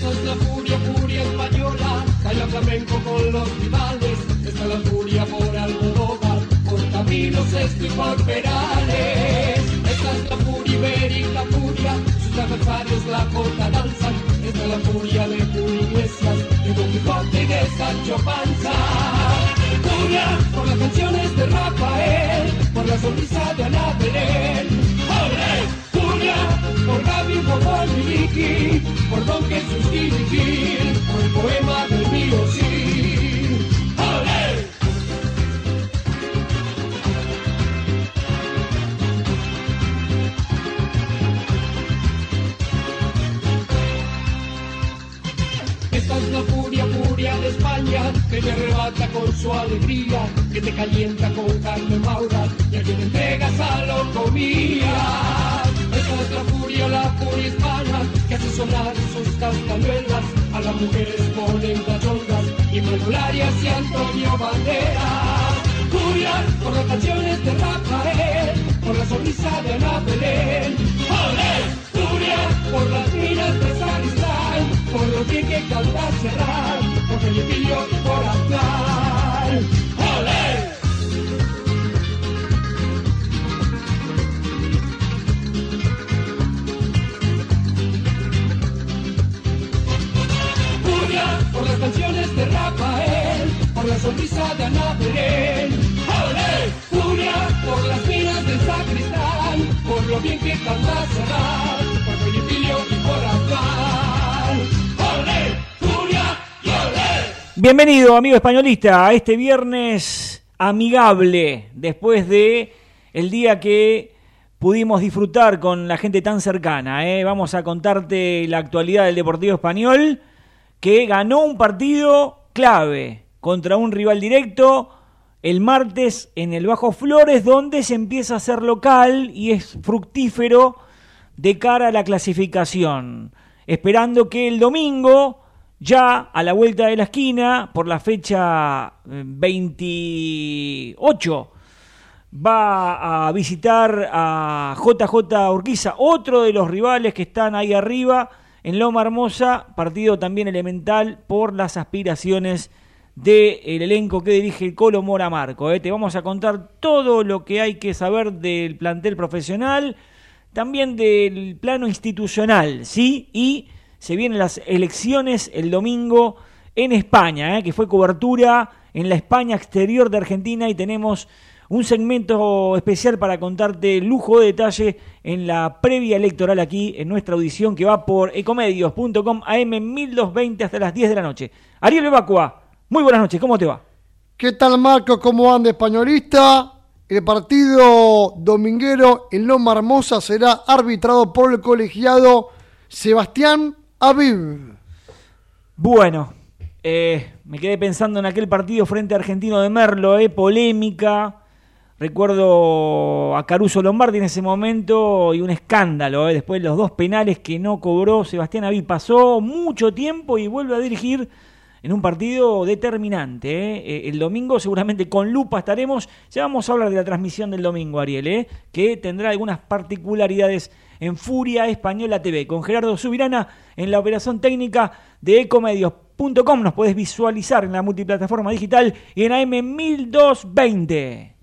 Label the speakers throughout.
Speaker 1: Esta es la furia, furia española, baila flamenco con los rivales. Esta es la furia por Almodóvar, por caminos esto y por perales. Esta es la furia ibérica, furia, sus adversarios la corta danzan. Esta es la furia de Iglesias, de Don Quijote y de Sancho Panza. Furia por las canciones de Rafael, por la sonrisa de Ana Belén. ¡Ole! Furia por por y Vicky, por Don Jesús Gil, por el poema del mío sí. ¡Ole! Esta es la furia, furia de España, que te arrebata con su alegría, que te calienta con carne maura y a quien entregas a lo comía. La furia, la que hace sonar sus castañuelas, a las mujeres ponen cachondas y Manolarias y Antonio Banderas. Furia por las canciones de Rafael, por la sonrisa de Ana Belén. ¡Olé! Furia por las minas de Sacristán, por lo bien que canta cerrar, por Felipillo y por Aztlán. Por las canciones de Rafael, por la sonrisa de Ana Belén. ¡Olé! Furia por las minas del sacristán, por lo bien que canta cerrar, por Felipillo y por Aztlán. ¡Olé! Furia y.
Speaker 2: Bienvenido, amigo españolista, a este viernes amigable, después de el día que pudimos disfrutar con la gente tan cercana. ¿eh? Vamos a contarte la actualidad del Deportivo Español, que ganó un partido clave contra un rival directo el martes en el Bajo Flores, donde se empieza a hacer local y es fructífero de cara a la clasificación. Esperando que el domingo, ya a la vuelta de la esquina, por la fecha eh, 28, va a visitar a JJ Urquiza, otro de los rivales que están ahí arriba en Loma Hermosa, partido también elemental por las aspiraciones del elenco que dirige el Colo Mora Marco. ¿eh? Te vamos a contar todo lo que hay que saber del plantel profesional, también del plano institucional, ¿sí? Y se vienen las elecciones el domingo en España, ¿eh? que fue cobertura en la España exterior de Argentina y tenemos un segmento especial para contarte lujo de detalle en la previa electoral aquí en nuestra audición que va por ecomedios.com AM 1220 hasta las 10 de la noche. Ariel Evacua, muy buenas noches, ¿cómo te va?
Speaker 3: ¿Qué tal Marco? ¿Cómo anda españolista? El partido dominguero en Loma Hermosa será arbitrado por el colegiado Sebastián Aviv.
Speaker 2: Bueno, eh, me quedé pensando en aquel partido frente a Argentino de Merlo, eh, polémica. Recuerdo a Caruso Lombardi en ese momento y un escándalo. eh, después de los dos penales que no cobró Sebastián Aviv. Pasó mucho tiempo y vuelve a dirigir en un partido determinante. ¿eh? Eh, El domingo seguramente con lupa estaremos. Ya vamos a hablar de la transmisión del domingo, Ariel, ¿eh? que tendrá algunas particularidades en Furia Española TV. Con Gerardo Subirana en la operación técnica de ecomedios.com. Nos puedes visualizar en la multiplataforma digital y en AM 1220.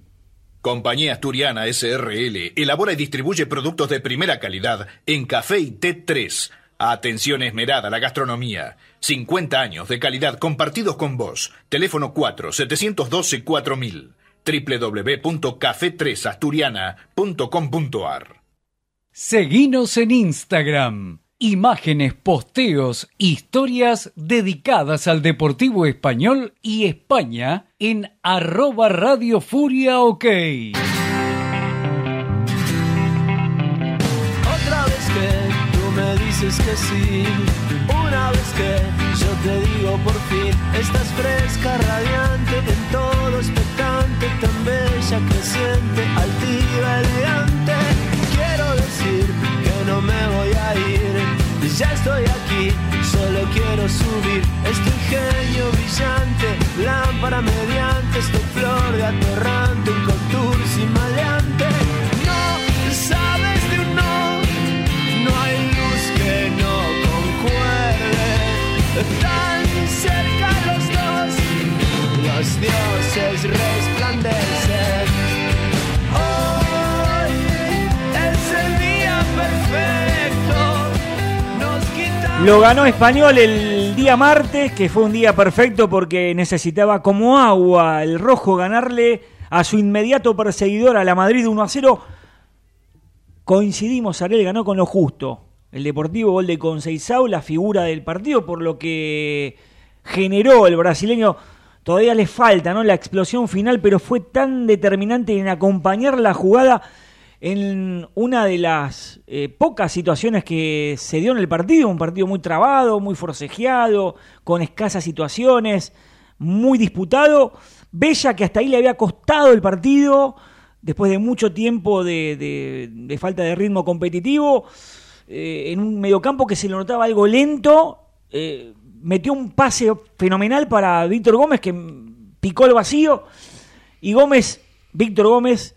Speaker 4: Compañía Asturiana SRL elabora y distribuye productos de primera calidad en café y té 3. Atención esmerada a la gastronomía. 50 años de calidad compartidos con vos. Teléfono 4 712 4000. www.café3asturiana.com.ar
Speaker 5: Seguinos en Instagram. Imágenes, posteos, historias dedicadas al Deportivo Español y España en arroba Radio Furia OK.
Speaker 6: Otra vez que tú me dices que sí, una vez que yo te digo por fin, estás fresca, radiante, en todo expectante, tan bella, creciente, altiva, elegante. Quiero decir que no me voy a ir, ya estoy aquí, solo quiero subir este ingenio brillante, lámpara mediante, esta flor de atorrante, un contour sin maleante. No sabes de un no, no hay luz que no concuerde. tan cerca los dos, los dioses resplandecen.
Speaker 2: Lo ganó Español el día martes, que fue un día perfecto porque necesitaba como agua el rojo ganarle a su inmediato perseguidor a la Madrid 1 a 0. Coincidimos, Ariel ganó con lo justo. El Deportivo gol de Conceizao, la figura del partido, por lo que generó el brasileño. Todavía le falta ¿no? la explosión final, pero fue tan determinante en acompañar la jugada en una de las eh, pocas situaciones que se dio en el partido, un partido muy trabado, muy forcejeado, con escasas situaciones, muy disputado. Bella que hasta ahí le había costado el partido, después de mucho tiempo de, falta de ritmo competitivo, eh, en un mediocampo que se le notaba algo lento, eh, metió un pase fenomenal para Víctor Gómez que picó el vacío y Gómez, Víctor Gómez,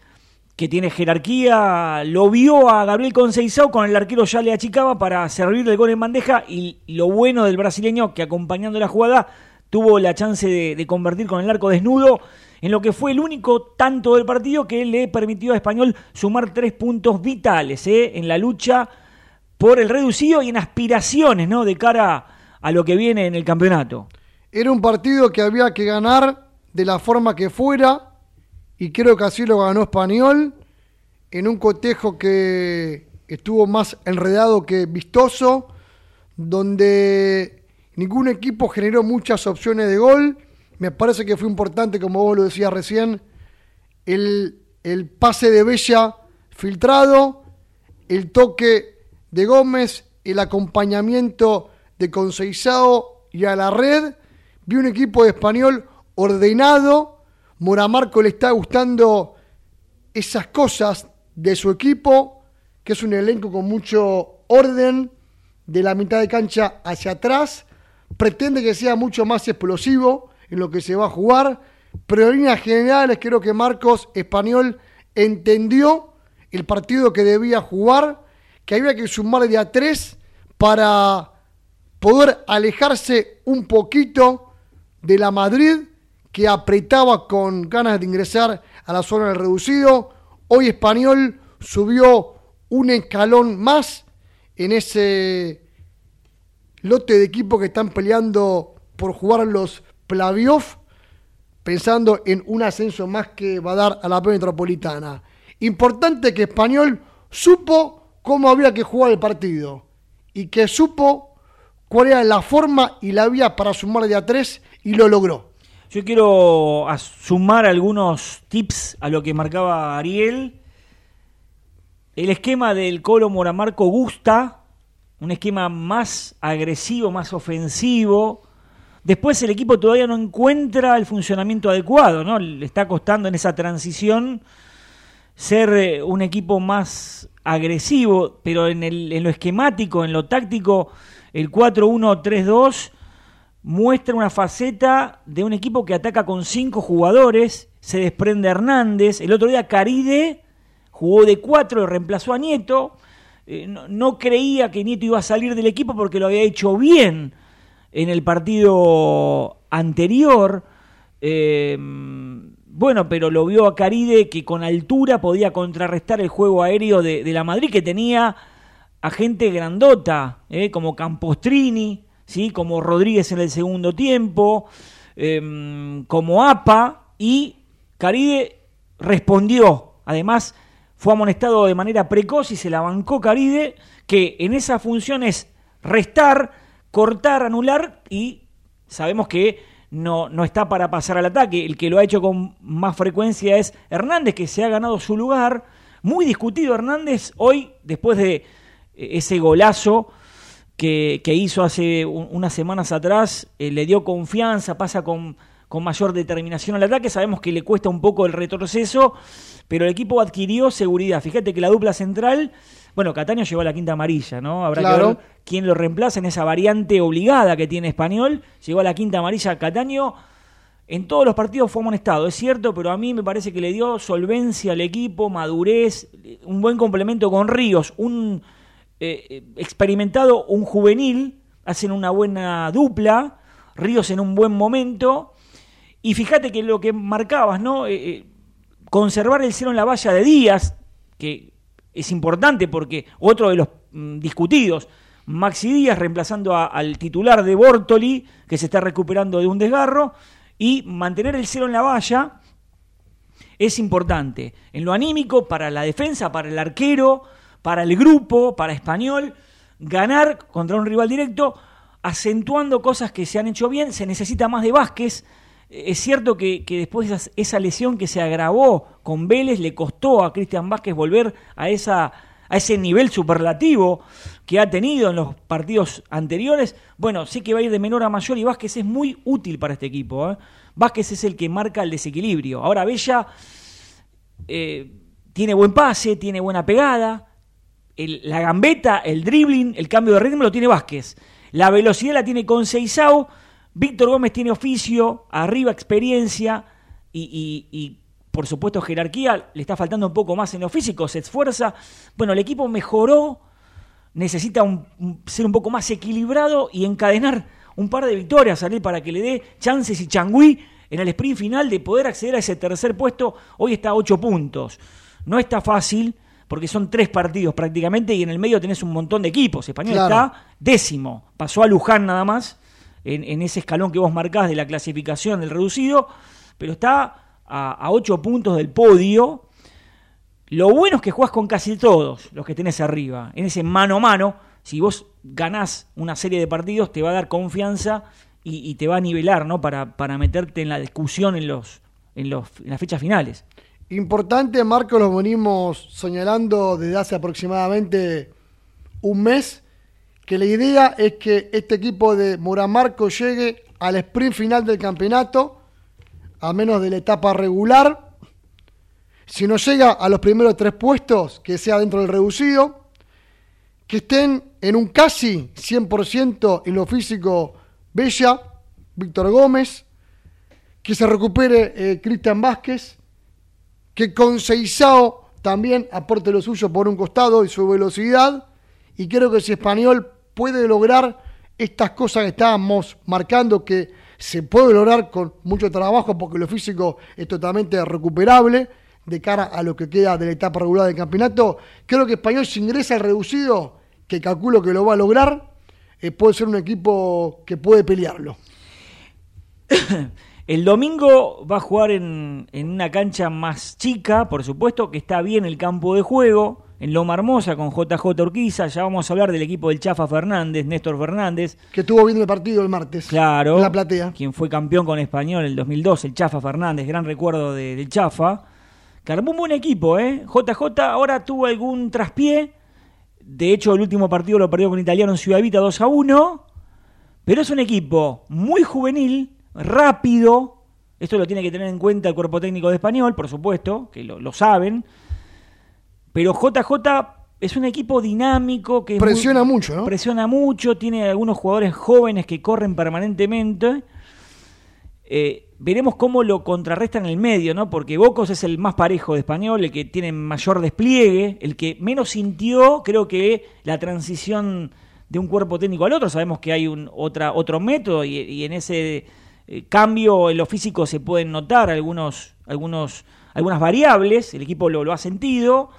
Speaker 2: que tiene jerarquía, lo vio a Gabriel Conceizao con el arquero ya le achicaba para servir el gol en bandeja y lo bueno del brasileño que acompañando la jugada tuvo la chance de, convertir con el arco desnudo en lo que fue el único tanto del partido que le permitió a Español sumar tres puntos vitales ¿eh? en la lucha por el reducido y en aspiraciones ¿no? de cara a lo que viene en el campeonato.
Speaker 3: Era un partido que había que ganar de la forma que fuera y creo que así lo ganó Español en un cotejo que estuvo más enredado que vistoso, donde ningún equipo generó muchas opciones de gol. Me parece que fue importante, como vos lo decías recién, el, el pase de Bella filtrado, el toque de Gómez, el acompañamiento de Conceizao y a la red. Vi un equipo de español ordenado. Moramarco le está gustando esas cosas de su equipo, que es un elenco con mucho orden, de la mitad de cancha hacia atrás. Pretende que sea mucho más explosivo en lo que se va a jugar, pero en líneas generales creo que Marcos Español entendió el partido que debía jugar, que había que sumar de a tres para poder alejarse un poquito de la Madrid que apretaba con ganas de ingresar a la zona del reducido. Hoy Español subió un escalón más en ese lote de equipos que están peleando por jugar los playoff, pensando en un ascenso más que va a dar a la P Metropolitana. Importante que Español supo cómo había que jugar el partido y que supo cuál era la forma y la vía para sumar de a tres y lo logró.
Speaker 2: Yo quiero sumar algunos tips a lo que marcaba Ariel. El esquema del Colo Moramarco gusta, un esquema más agresivo, más ofensivo. Después el equipo todavía no encuentra el funcionamiento adecuado, ¿no? Le está costando en esa transición ser eh, un equipo más agresivo, pero en, el- en lo esquemático, en lo táctico, el 4-1-3-2 muestra una faceta de un equipo que ataca con cinco jugadores, se desprende Hernández, el otro día Caride jugó de cuatro, reemplazó a Nieto, eh, no, creía que Nieto iba a salir del equipo porque lo había hecho bien en el partido anterior, eh, bueno, pero lo vio a Caride que con altura podía contrarrestar el juego aéreo de, de la Madrid que tenía a gente grandota, eh, como Campostrini, ¿sí? como Rodríguez en el segundo tiempo, eh, como APA, y Caride respondió. Además, fue amonestado de manera precoz y se la bancó Caride, que en esa función es restar, cortar, anular, y sabemos que no, no está para pasar al ataque. El que lo ha hecho con más frecuencia es Hernández, que se ha ganado su lugar. Muy discutido Hernández hoy, después de eh, ese golazo que, que hizo hace un- unas semanas atrás, eh, le dio confianza, pasa con, con mayor determinación al ataque. Sabemos que le cuesta un poco el retroceso, pero el equipo adquirió seguridad. Fíjate que la dupla central, bueno, Cataño llegó a la quinta amarilla, ¿no? Habrá
Speaker 3: Claro.
Speaker 2: que ver quién lo reemplaza en esa variante obligada que tiene Español. Llegó a la quinta amarilla Cataño. En todos los partidos fue amonestado, es cierto, pero a mí me parece que le dio solvencia al equipo, madurez, un buen complemento con Ríos, un eh, eh, experimentado, un juvenil, hacen una buena dupla, Ríos en un buen momento. Y fíjate que lo que marcabas, ¿no? Eh, conservar el cero en la valla de Díaz, que es importante porque otro de los mm, discutidos, Maxi Díaz reemplazando al titular de Bortoli, que se está recuperando de un desgarro, y mantener el cero en la valla es importante. En lo anímico, para la defensa, para el arquero, para el grupo, para Español, ganar contra un rival directo, acentuando cosas que se han hecho bien, se necesita más de Vázquez. Eh, Es cierto que, después de esa, esa lesión que se agravó con Vélez le costó a Cristian Vázquez volver a, esa, a ese nivel superlativo que ha tenido en los partidos anteriores. Bueno, sí que va a ir de menor a mayor y Vázquez es muy útil para este equipo. ¿eh? Vázquez es el que marca el desequilibrio. Ahora Bella eh, tiene buen pase, tiene buena pegada. La gambeta, el dribbling, el cambio de ritmo lo tiene Vázquez. La velocidad la tiene Conceizao. Víctor Gómez tiene oficio, arriba experiencia y, por supuesto jerarquía. Le está faltando un poco más en lo físico, se esfuerza. Bueno, el equipo mejoró, necesita un- ser un poco más equilibrado y encadenar un par de victorias, salir para que le dé chances y changüí en el sprint final de poder acceder a ese tercer puesto. Hoy está a ocho puntos. No está fácil porque son tres partidos prácticamente y en el medio tenés un montón de equipos. Español
Speaker 3: Claro.
Speaker 2: está décimo, pasó a Luján nada más en, en ese escalón que vos marcás de la clasificación del reducido, pero está a, a ocho puntos del podio. Lo bueno es que jugás con casi todos los que tenés arriba. En ese mano a mano, si vos ganás una serie de partidos, te va a dar confianza y, y te va a nivelar, ¿no? Para, para meterte en la discusión en, los, en, los, en las fechas finales.
Speaker 3: Importante, Marco, lo venimos señalando desde hace aproximadamente un mes, que la idea es que este equipo de Muramarco llegue al sprint final del campeonato, a menos de la etapa regular. Si no llega a los primeros tres puestos, que sea dentro del reducido, que estén en un casi 100% en lo físico Bella, Víctor Gómez, que se recupere eh, Cristian Vázquez, que Conceizao también aporte lo suyo por un costado y su velocidad. Y creo que si Español puede lograr estas cosas que estábamos marcando, que se puede lograr con mucho trabajo, porque lo físico es totalmente recuperable de cara a lo que queda de la etapa regular del campeonato, creo que Español si ingresa al reducido, que calculo que lo va a lograr, eh, puede ser un equipo que puede pelearlo.
Speaker 2: El domingo va a jugar en, en una cancha más chica, por supuesto, que está bien el campo de juego, en Loma Hermosa con JJ Urquiza. Ya vamos a hablar del equipo del Chafa Fernández, Néstor Fernández.
Speaker 3: Que estuvo viendo el partido el martes.
Speaker 2: Claro.
Speaker 3: En la platea.
Speaker 2: Quien fue campeón con Español en el 2002, el Chafa Fernández, gran recuerdo de- del Chafa. Que armó un buen equipo, ¿eh? JJ ahora tuvo algún traspié. De hecho, el último partido lo perdió con Italiano en Ciudad Vita 2 a 1. Pero es un equipo muy juvenil, rápido. Esto lo tiene que tener en cuenta el cuerpo técnico de Español, por supuesto, que lo, lo saben. Pero JJ es un equipo dinámico que muy-
Speaker 3: Presiona mucho, ¿no?
Speaker 2: Presiona mucho, tiene algunos jugadores jóvenes que corren permanentemente. Eh, veremos cómo lo contrarrestan en el medio, ¿no? Porque Bocos es el más parejo de español, el que tiene mayor despliegue, el que menos sintió, creo que la transición de un cuerpo técnico al otro. Sabemos que hay un otra, otro método y, y en ese eh, cambio en lo físico se pueden notar algunos, algunos, algunas variables, el equipo lo, lo ha sentido.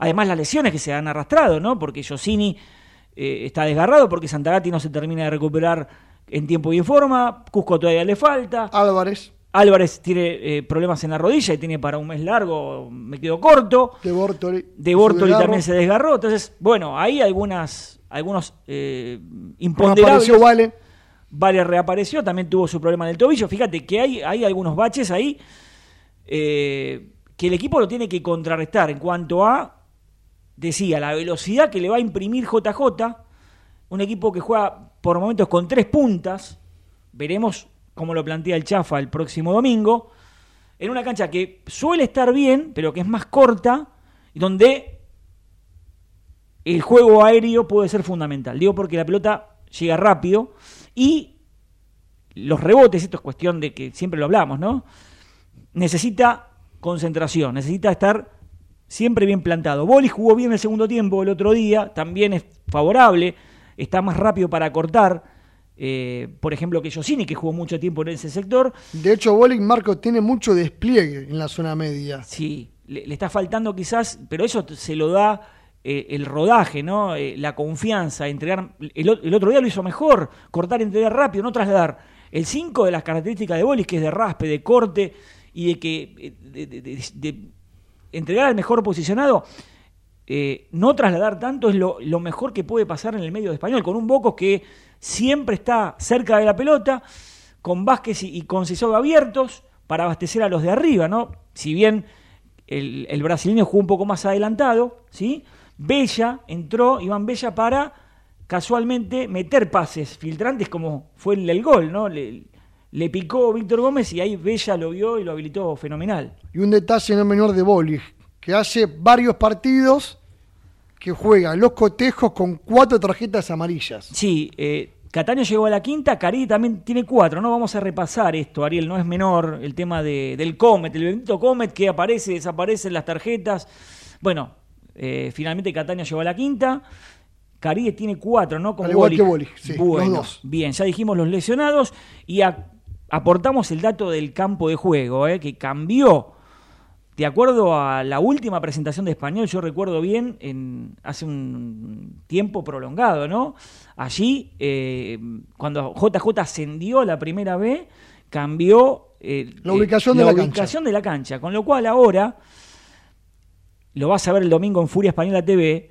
Speaker 2: Además las lesiones que se han arrastrado, ¿no? Porque Josini eh, está desgarrado, porque Santagati no se termina de recuperar en tiempo y en forma, Cusco todavía le falta,
Speaker 3: Álvarez,
Speaker 2: Álvarez tiene eh, problemas en la rodilla y tiene para un mes largo, me quedo corto,
Speaker 3: de Bortoli.
Speaker 2: de Bortoli también se desgarró, entonces, bueno, hay algunas, algunos eh, imponderables.
Speaker 3: Vale.
Speaker 2: Vale reapareció, también tuvo su problema en el tobillo. Fíjate que hay, hay algunos baches ahí eh, que el equipo lo tiene que contrarrestar en cuanto a, decía, la velocidad que le va a imprimir JJ. Un equipo que juega por momentos con tres puntas. Veremos cómo lo plantea el Chafa el próximo domingo. En una cancha que suele estar bien, pero que es más corta, y donde el juego aéreo puede ser fundamental. Digo porque la pelota llega rápido y los rebotes, esto es cuestión de que siempre lo hablamos, ¿no? Necesita concentración, necesita estar siempre bien plantado. Bolis jugó bien el segundo tiempo el otro día, también es favorable. está más rápido para cortar. eh, por ejemplo, que Josini, que jugó mucho tiempo en ese sector.
Speaker 3: De hecho, Bolic Marco tiene mucho despliegue en la zona media.
Speaker 2: Sí, le, le está faltando quizás, pero eso se lo da eh, el rodaje, ¿no? Eh, la confianza, entregar. El, otro día lo hizo mejor, cortar, entregar rápido, no trasladar. El 5 de las características de Bolis, que es de raspe, de corte y de que. eh, de- entregar al mejor posicionado. no trasladar tanto es lo, mejor que puede pasar en el medio de español, con un Bocos que siempre está cerca de la pelota, con Vázquez y, y con Sissoko abiertos para abastecer a los de arriba, ¿no? Si bien el, el brasileño jugó un poco más adelantado, ¿sí? Bella entró, Iván Bella, para casualmente meter pases filtrantes como fue el, gol, ¿no? Le, le picó Víctor Gómez y ahí Bella lo vio y lo habilitó fenomenal.
Speaker 3: Y un detalle no menor de Bolic, que hace varios partidos que juega los cotejos con cuatro tarjetas amarillas.
Speaker 2: Sí, eh, Cataño llegó a la quinta, Cari también tiene cuatro, ¿no? Vamos a repasar esto, Ariel, no es menor el tema de, del Comet, el bendito Comet que aparece, desaparece en las tarjetas. Bueno, eh, finalmente Cataño llegó a la quinta. Cari tiene cuatro, ¿no? Con
Speaker 3: Al igual
Speaker 2: Bolic.
Speaker 3: que Bolic, sí,
Speaker 2: Bueno,
Speaker 3: los dos.
Speaker 2: Bien, ya dijimos los lesionados y a- aportamos el dato del campo de juego, ¿eh? que cambió. De acuerdo a la última presentación de español, yo recuerdo bien, en, hace un tiempo prolongado, ¿no? Allí, eh, cuando JJ ascendió a la primera B, cambió eh,
Speaker 3: La ubicación de la
Speaker 2: ubicación de la cancha. Con lo cual ahora, lo vas a ver el domingo en Furia Española TV,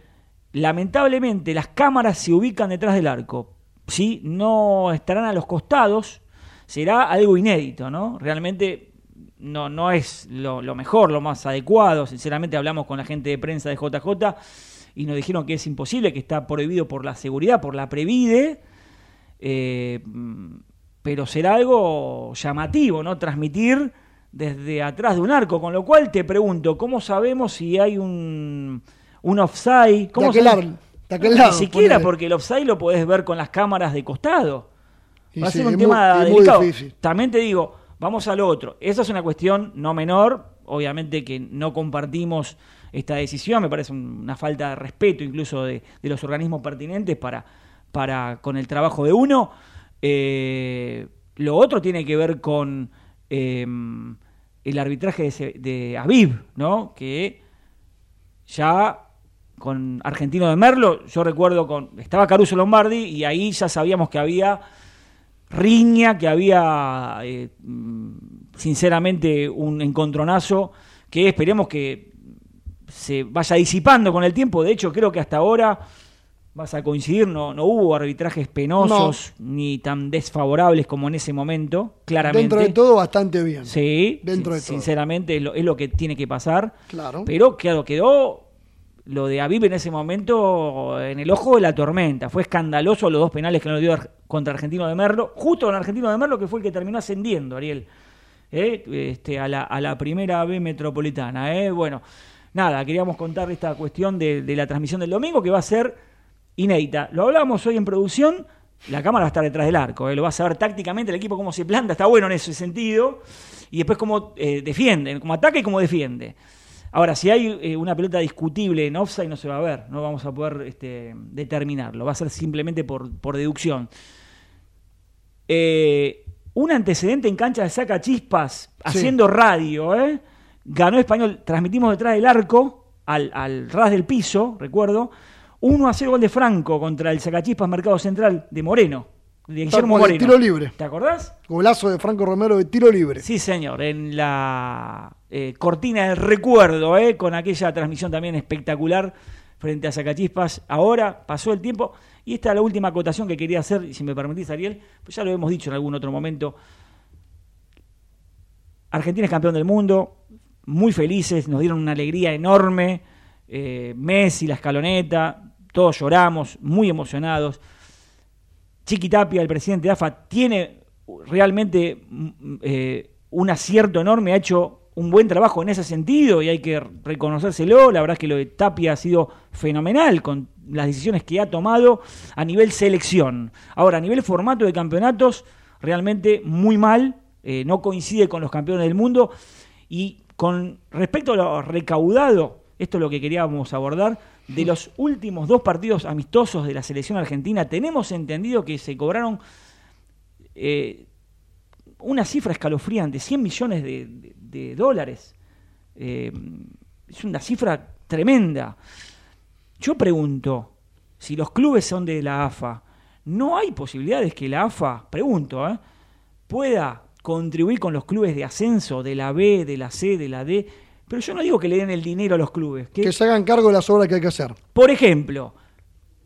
Speaker 2: lamentablemente las cámaras se ubican detrás del arco. ¿sí? No estarán a los costados, será algo inédito, ¿no? Realmente no, no es lo, mejor, lo más adecuado. Sinceramente hablamos con la gente de prensa de JJ y nos dijeron que es imposible, que está prohibido por la seguridad, por la Previde. Eh, pero será algo llamativo, ¿no? Transmitir desde atrás de un arco, con lo cual te pregunto, ¿cómo sabemos si hay un, un offside?
Speaker 3: De
Speaker 2: ¿Cómo
Speaker 3: aquel,
Speaker 2: sabemos?
Speaker 3: lado, de aquel lado.
Speaker 2: Ni siquiera,
Speaker 3: ponele.
Speaker 2: porque el offside lo podés ver con las cámaras de costado.
Speaker 3: Y
Speaker 2: Va a
Speaker 3: sí,
Speaker 2: ser un tema
Speaker 3: muy-
Speaker 2: delicado. También te digo, vamos al otro. Esa es una cuestión no menor. Obviamente que no compartimos esta decisión. Me parece un- una falta de respeto incluso de, de los organismos pertinentes para, para con el trabajo de uno. Eh, lo otro tiene que ver con eh, el arbitraje de, de Aviv, ¿no? Que ya con Argentino de Merlo, yo recuerdo con estaba Caruso Lombardi y ahí ya sabíamos que había riña, que había eh, sinceramente un encontronazo que esperemos que se vaya disipando con el tiempo. De hecho, creo que hasta ahora vas a coincidir, no, no hubo arbitrajes penosos ni tan desfavorables como en ese momento, claramente.
Speaker 3: Dentro de todo, bastante bien.
Speaker 2: Sí,
Speaker 3: Dentro de todo.
Speaker 2: sinceramente es lo, es lo que tiene que pasar.
Speaker 3: Claro.
Speaker 2: Pero claro, quedó lo de Aviv en ese momento en el ojo de la tormenta. Fue escandaloso los dos penales que nos dio contra Argentino de Merlo, justo con Argentino de Merlo que fue el que terminó ascendiendo, Ariel, ¿eh? este, a, la, a la primera B metropolitana. ¿eh? Bueno, nada, queríamos contar esta cuestión de, de la transmisión del domingo que va a ser inédita. Lo hablamos hoy en producción. La cámara va a estar detrás del arco, ¿eh? lo vas a ver tácticamente el equipo cómo se planta, está bueno en ese sentido, y después cómo eh, defiende, cómo ataca y cómo defiende. Ahora, si hay eh, una pelota discutible en offside, no se va a ver, no vamos a poder este, determinarlo, va a ser simplemente por, por deducción. Eh, un antecedente en cancha de saca chispas, haciendo radio, ¿eh? ganó Español, transmitimos detrás del arco, al, al ras del piso, recuerdo, 1 a 0 gol de Franco contra el sacachispas Mercado Central de Moreno, de Guillermo
Speaker 3: cual, de
Speaker 2: Moreno.
Speaker 3: tiro libre.
Speaker 2: ¿Te acordás?
Speaker 3: Golazo de Franco Romero de tiro libre.
Speaker 2: Sí, señor, en la eh, cortina del recuerdo, eh, con aquella transmisión también espectacular frente a Sacachispas. Ahora pasó el tiempo y esta es la última acotación que quería hacer, y si me permitís, Ariel, pues ya lo hemos dicho en algún otro momento. Argentina es campeón del mundo, muy felices, nos dieron una alegría enorme. eh, Messi, la escaloneta, todos lloramos, muy emocionados. Chiqui Tapia, el presidente de AFA, tiene realmente mm, eh, un acierto enorme, ha hecho un buen trabajo en ese sentido y hay que reconocérselo. La verdad es que lo de Tapia ha sido fenomenal con las decisiones que ha tomado a nivel selección. Ahora, a nivel formato de campeonatos, realmente muy mal, eh, no coincide con los campeones del mundo y con respecto a lo recaudado, esto es lo que queríamos abordar, de los últimos dos partidos amistosos de la selección argentina, tenemos entendido que se cobraron eh, una cifra escalofriante, 100 millones de, dólares. Eh, es una cifra tremenda. Yo pregunto, si los clubes son de la AFA, ¿no hay posibilidades que la AFA, pregunto, eh, pueda contribuir con los clubes de ascenso, de la B, de la C, de la D? Pero yo no digo que le den el dinero a los clubes.
Speaker 3: Que, se hagan cargo de las obras que hay que hacer.
Speaker 2: Por ejemplo,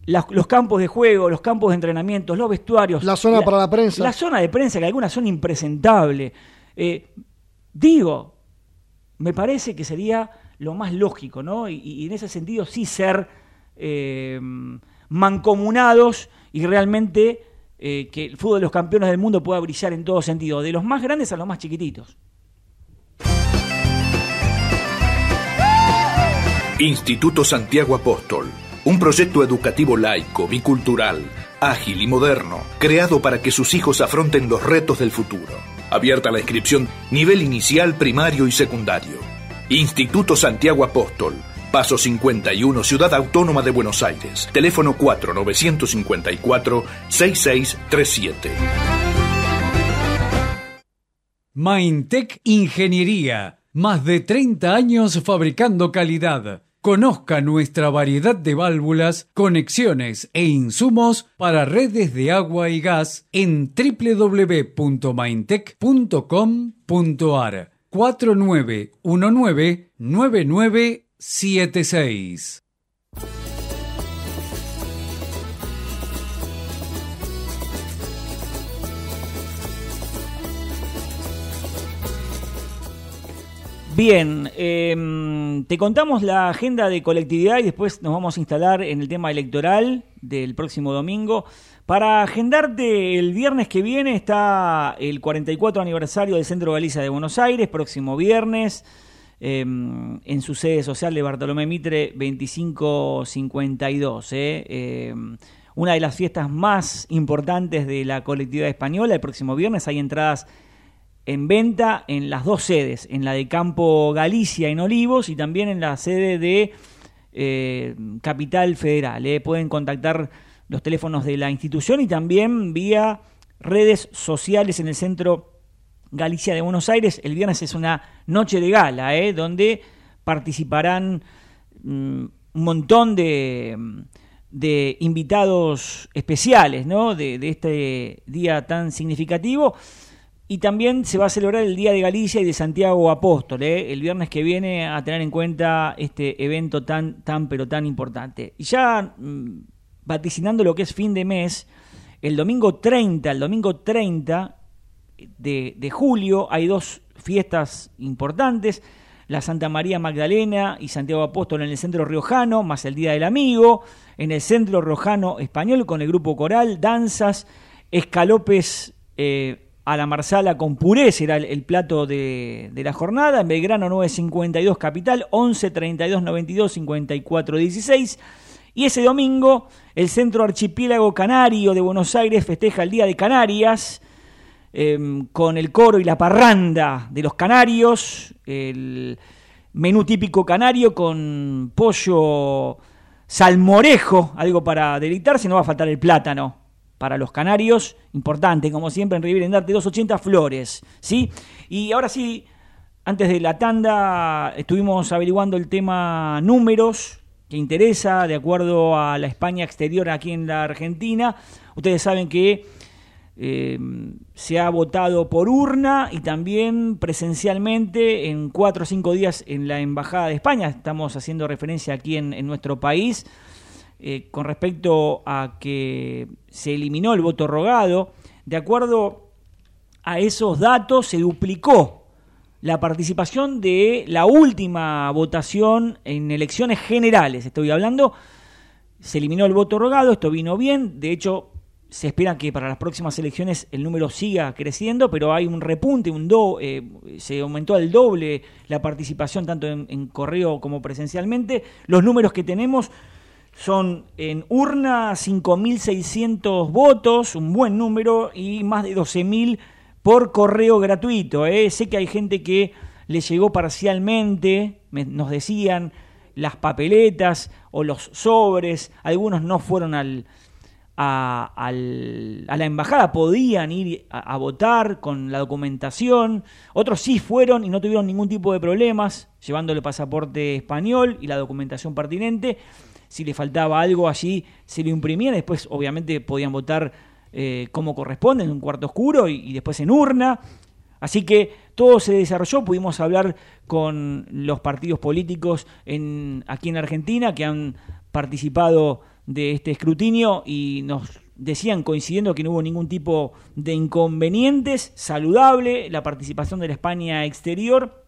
Speaker 2: los campos de juego, los campos de entrenamiento, los vestuarios.
Speaker 3: La zona para la prensa.
Speaker 2: La zona de prensa, que algunas son impresentables. Eh, digo, me parece que sería lo más lógico, ¿no? Y, en ese sentido sí ser eh, mancomunados y realmente eh, que el fútbol de los campeones del mundo pueda brillar en todo sentido, de los más grandes a los más chiquititos.
Speaker 4: Instituto Santiago Apóstol, un proyecto educativo laico, bicultural, ágil y moderno, creado para que sus hijos afronten los retos del futuro. Abierta la inscripción nivel inicial, primario y secundario. Instituto Santiago Apóstol, Paso 51, Ciudad Autónoma de Buenos Aires. Teléfono 4-954-6637.
Speaker 5: Maintech Ingeniería. Más de 30 años fabricando calidad. Conozca nuestra variedad de válvulas, conexiones e insumos para redes de agua y gas en www.maintech.com.ar 4919 9976.
Speaker 2: Bien, em, te contamos la agenda de colectividad y después nos vamos a instalar en el tema electoral del próximo domingo. Para agendarte el viernes que viene está el 44 aniversario del Centro Galicia de Buenos Aires, próximo viernes, em, en su sede social de Bartolomé Mitre 2552. ¿eh? Em, una de las fiestas más importantes de la colectividad española. El próximo viernes hay entradas en venta en las dos sedes, en la de Campo Galicia en Olivos y también en la sede de eh, Capital Federal. Eh. Pueden contactar los teléfonos de la institución y también vía redes sociales en el centro Galicia de Buenos Aires. El viernes es una noche de gala, eh, donde participarán mm, un montón de, invitados especiales ¿no? de este día tan significativo. Y también se va a celebrar el Día de Galicia y de Santiago Apóstol, ¿eh? el viernes que viene a tener en cuenta este evento tan, tan, pero tan importante. Y ya mm, vaticinando lo que es fin de mes, el domingo 30, el domingo 30 de, julio hay dos fiestas importantes, la Santa María Magdalena y Santiago Apóstol en el Centro Riojano, más el Día del Amigo, en el Centro Riojano Español con el grupo coral, danzas, escalopes... Eh, a la marsala con puré, será el, plato de, la jornada. En Belgrano 952 Capital, 11 32 92 54 16. Y ese domingo, el Centro Archipiélago Canario de Buenos Aires festeja el Día de Canarias em, con el coro y la parranda de los canarios, el menú típico canario con pollo salmorejo, algo para deleitarse, no va a faltar el plátano para los canarios, importante, como siempre en Riviera en Darte 280 Flores, ¿sí? Y ahora sí, antes de la tanda estuvimos averiguando el tema números que interesa de acuerdo a la España exterior aquí en la Argentina. Ustedes saben que eh, se ha votado por urna y también presencialmente en cuatro o cinco días en la Embajada de España. Estamos haciendo referencia aquí en nuestro país eh, con respecto a que se eliminó el voto rogado, de acuerdo a esos datos se duplicó la participación de la última votación en elecciones generales. Estoy hablando, se eliminó el voto rogado, esto vino bien, de hecho se espera que para las próximas elecciones el número siga creciendo, pero hay un repunte, un do, eh, se aumentó al doble la participación tanto en correo como presencialmente. Los números que tenemos son en urna 5.600 votos, un buen número, y más de 12.000 por correo gratuito. ¿eh? Sé que hay gente que le llegó parcialmente, nos decían las papeletas o los sobres, algunos no fueron al, a, la embajada, podían ir a, votar con la documentación, otros sí fueron y no tuvieron ningún tipo de problemas, llevando el pasaporte español y la documentación pertinente, si le faltaba algo allí se lo imprimían, después obviamente podían votar eh, como corresponde, en un cuarto oscuro y después en urna, Así que todo se desarrolló, pudimos hablar con los partidos políticos en, aquí en Argentina que han participado de este escrutinio y nos decían coincidiendo que no hubo ningún tipo de inconvenientes, saludable la participación de la España exterior.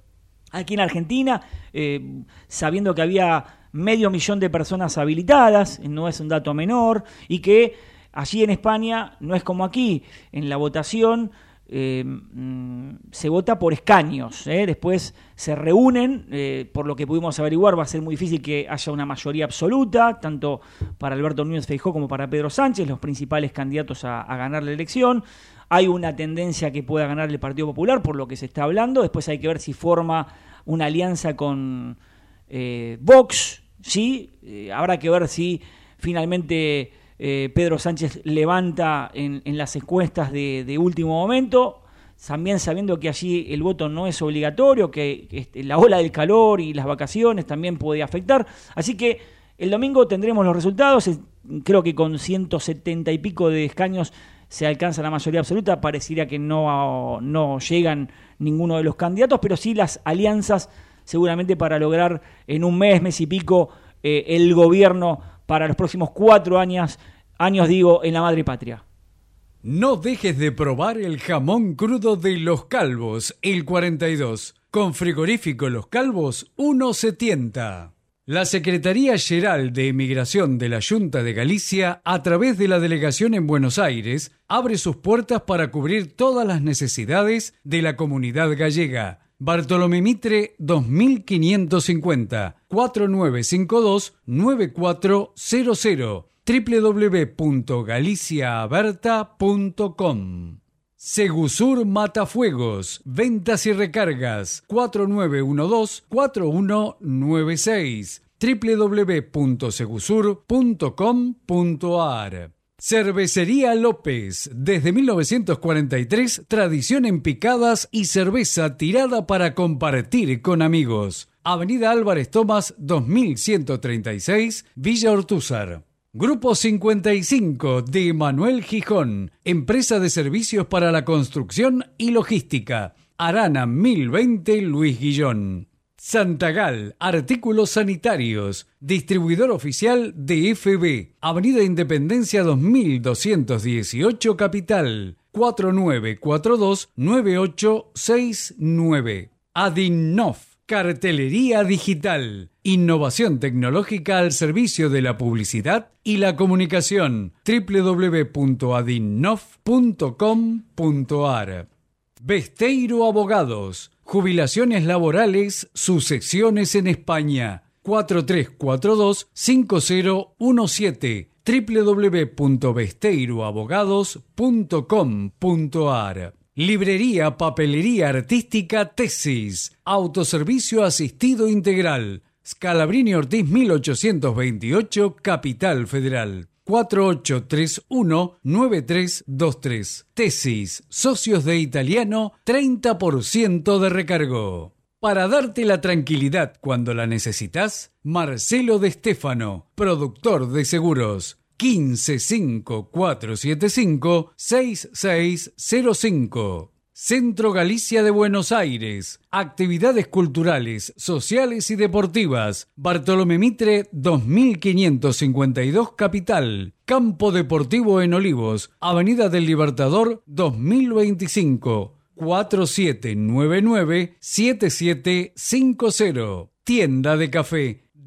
Speaker 2: Aquí en Argentina, eh, sabiendo que había medio millón de personas habilitadas, no es un dato menor, y que allí en España no es como aquí, en la votación eh, mm, se vota por escaños. ¿eh? Después se reúnen, eh, por lo que pudimos averiguar, va a ser muy difícil que haya una mayoría absoluta, tanto para Alberto Núñez Feijó como para Pedro Sánchez, los principales candidatos a, ganar la elección. Hay una tendencia que pueda ganar el Partido Popular, por lo que se está hablando. Después hay que ver si forma una alianza con Vox. ¿sí? habrá que ver si finalmente eh, Pedro Sánchez levanta en, las encuestas de, último momento, también sabiendo que allí el voto no es obligatorio, que, este, la ola del calor y las vacaciones también puede afectar. Así que el domingo tendremos los resultados, creo que con 170 y pico de escaños se alcanza la mayoría absoluta, pareciera que no, no llegan ninguno de los candidatos, pero sí las alianzas seguramente para lograr en un mes, mes y pico, eh, el gobierno para los próximos cuatro años, años digo, en la madre patria.
Speaker 5: No dejes de probar el jamón crudo de Los Calvos, el 42. Con frigorífico Los Calvos, 1,70. La Secretaría General de Emigración de la Junta de Galicia, a través de la delegación en Buenos Aires, abre sus puertas para cubrir todas las necesidades de la comunidad gallega Bartolomé Mitre 2550 4952 9400 www.galiciaaberta.com Segusur Matafuegos, ventas y recargas. 4912-4196 www.segusur.com.ar Cervecería López, desde 1943, tradición en picadas y cerveza tirada para compartir con amigos. Avenida Álvarez Tomás 2136, Villa Ortúzar. Grupo 55 de Manuel Gijón, empresa de servicios para la construcción y logística. Arana 1020 Luis Guillón. Santagal, artículos sanitarios, distribuidor oficial de FB, Avenida Independencia 2218 Capital, 4942-9869. Adinnof, cartelería digital, innovación tecnológica al servicio de la publicidad y la comunicación. www.adinnof.com.ar Besteiro Abogados Jubilaciones laborales, sucesiones en España. 4342-5017 www.besteiroabogados.com.ar Librería Papelería Artística Tesis. Autoservicio Asistido Integral. Scalabrini Ortiz 1828 Capital Federal 4831-9323. Tesis, socios de italiano, 30% de recargo. Para darte la tranquilidad cuando la necesitas, Marcelo de Stefano, productor de seguros. 155475 6605 Centro Galicia de Buenos Aires. Actividades culturales, sociales y deportivas. Bartolomé Mitre 2552 Capital. Campo Deportivo en Olivos. Avenida del Libertador 2025. 4799 7750. Tienda de café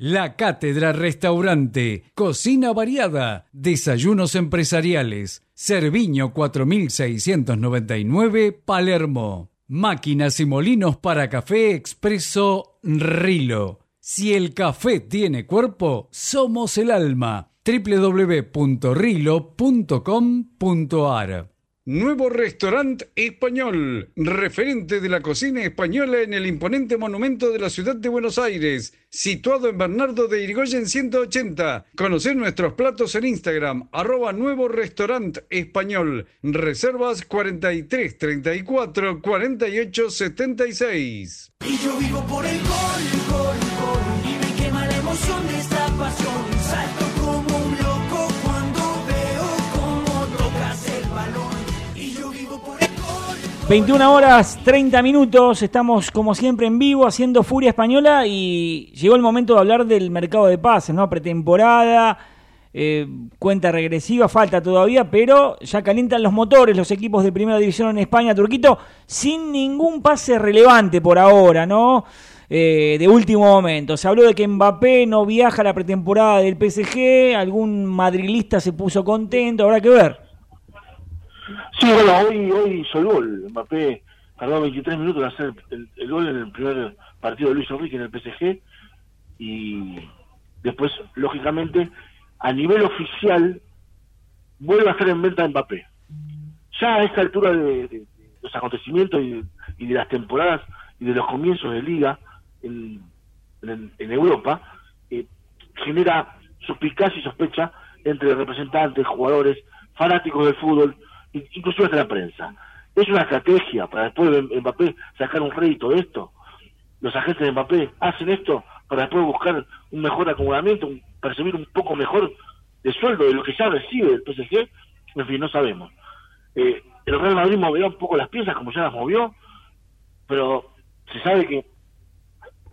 Speaker 5: La Cátedra Restaurante, cocina variada, desayunos empresariales, Cerviño 4699, Palermo. Máquinas y molinos para café expreso Rilo. Si el café tiene cuerpo, somos el alma. www.rilo.com.ar Nuevo restaurante español, referente de la cocina española en el imponente monumento de la ciudad de Buenos Aires, situado en Bernardo de Irigoyen 180. Conocer nuestros platos en Instagram, arroba nuevo restaurante español. Reservas 43 34 48 76.
Speaker 7: Y yo vivo por el gol.
Speaker 2: 21 horas 30 minutos, estamos como siempre en vivo haciendo Furia Española y llegó el momento de hablar del mercado de pases, ¿no? Pretemporada, eh, cuenta regresiva, falta todavía, pero ya calientan los motores los equipos de primera división en España, Turquito, sin ningún pase relevante por ahora, ¿no? Eh, de último momento. Se habló de que Mbappé no viaja a la pretemporada del PSG, algún madrilista se puso contento, habrá que ver.
Speaker 8: Sí, bueno, hoy, hoy hizo el gol. Mbappé tardó 23 minutos en hacer el, gol en el primer partido de Luis Enrique en el PSG. Y después, lógicamente, a nivel oficial, vuelve a estar en venta Mbappé. Ya a esta altura de, los acontecimientos y de, y de las temporadas y de los comienzos de liga en, en, en Europa, eh, genera suspicacia y sospecha entre representantes, jugadores, fanáticos del fútbol, incluso hasta la prensa. Es una estrategia para después de Mbappé sacar un rédito de esto. Los agentes de Mbappé hacen esto para después buscar un mejor acomodamiento, un, percibir un poco mejor de sueldo de lo que ya recibe el PSG. En fin, no sabemos. Eh, el Real Madrid moverá un poco las piezas como ya las movió, pero se sabe que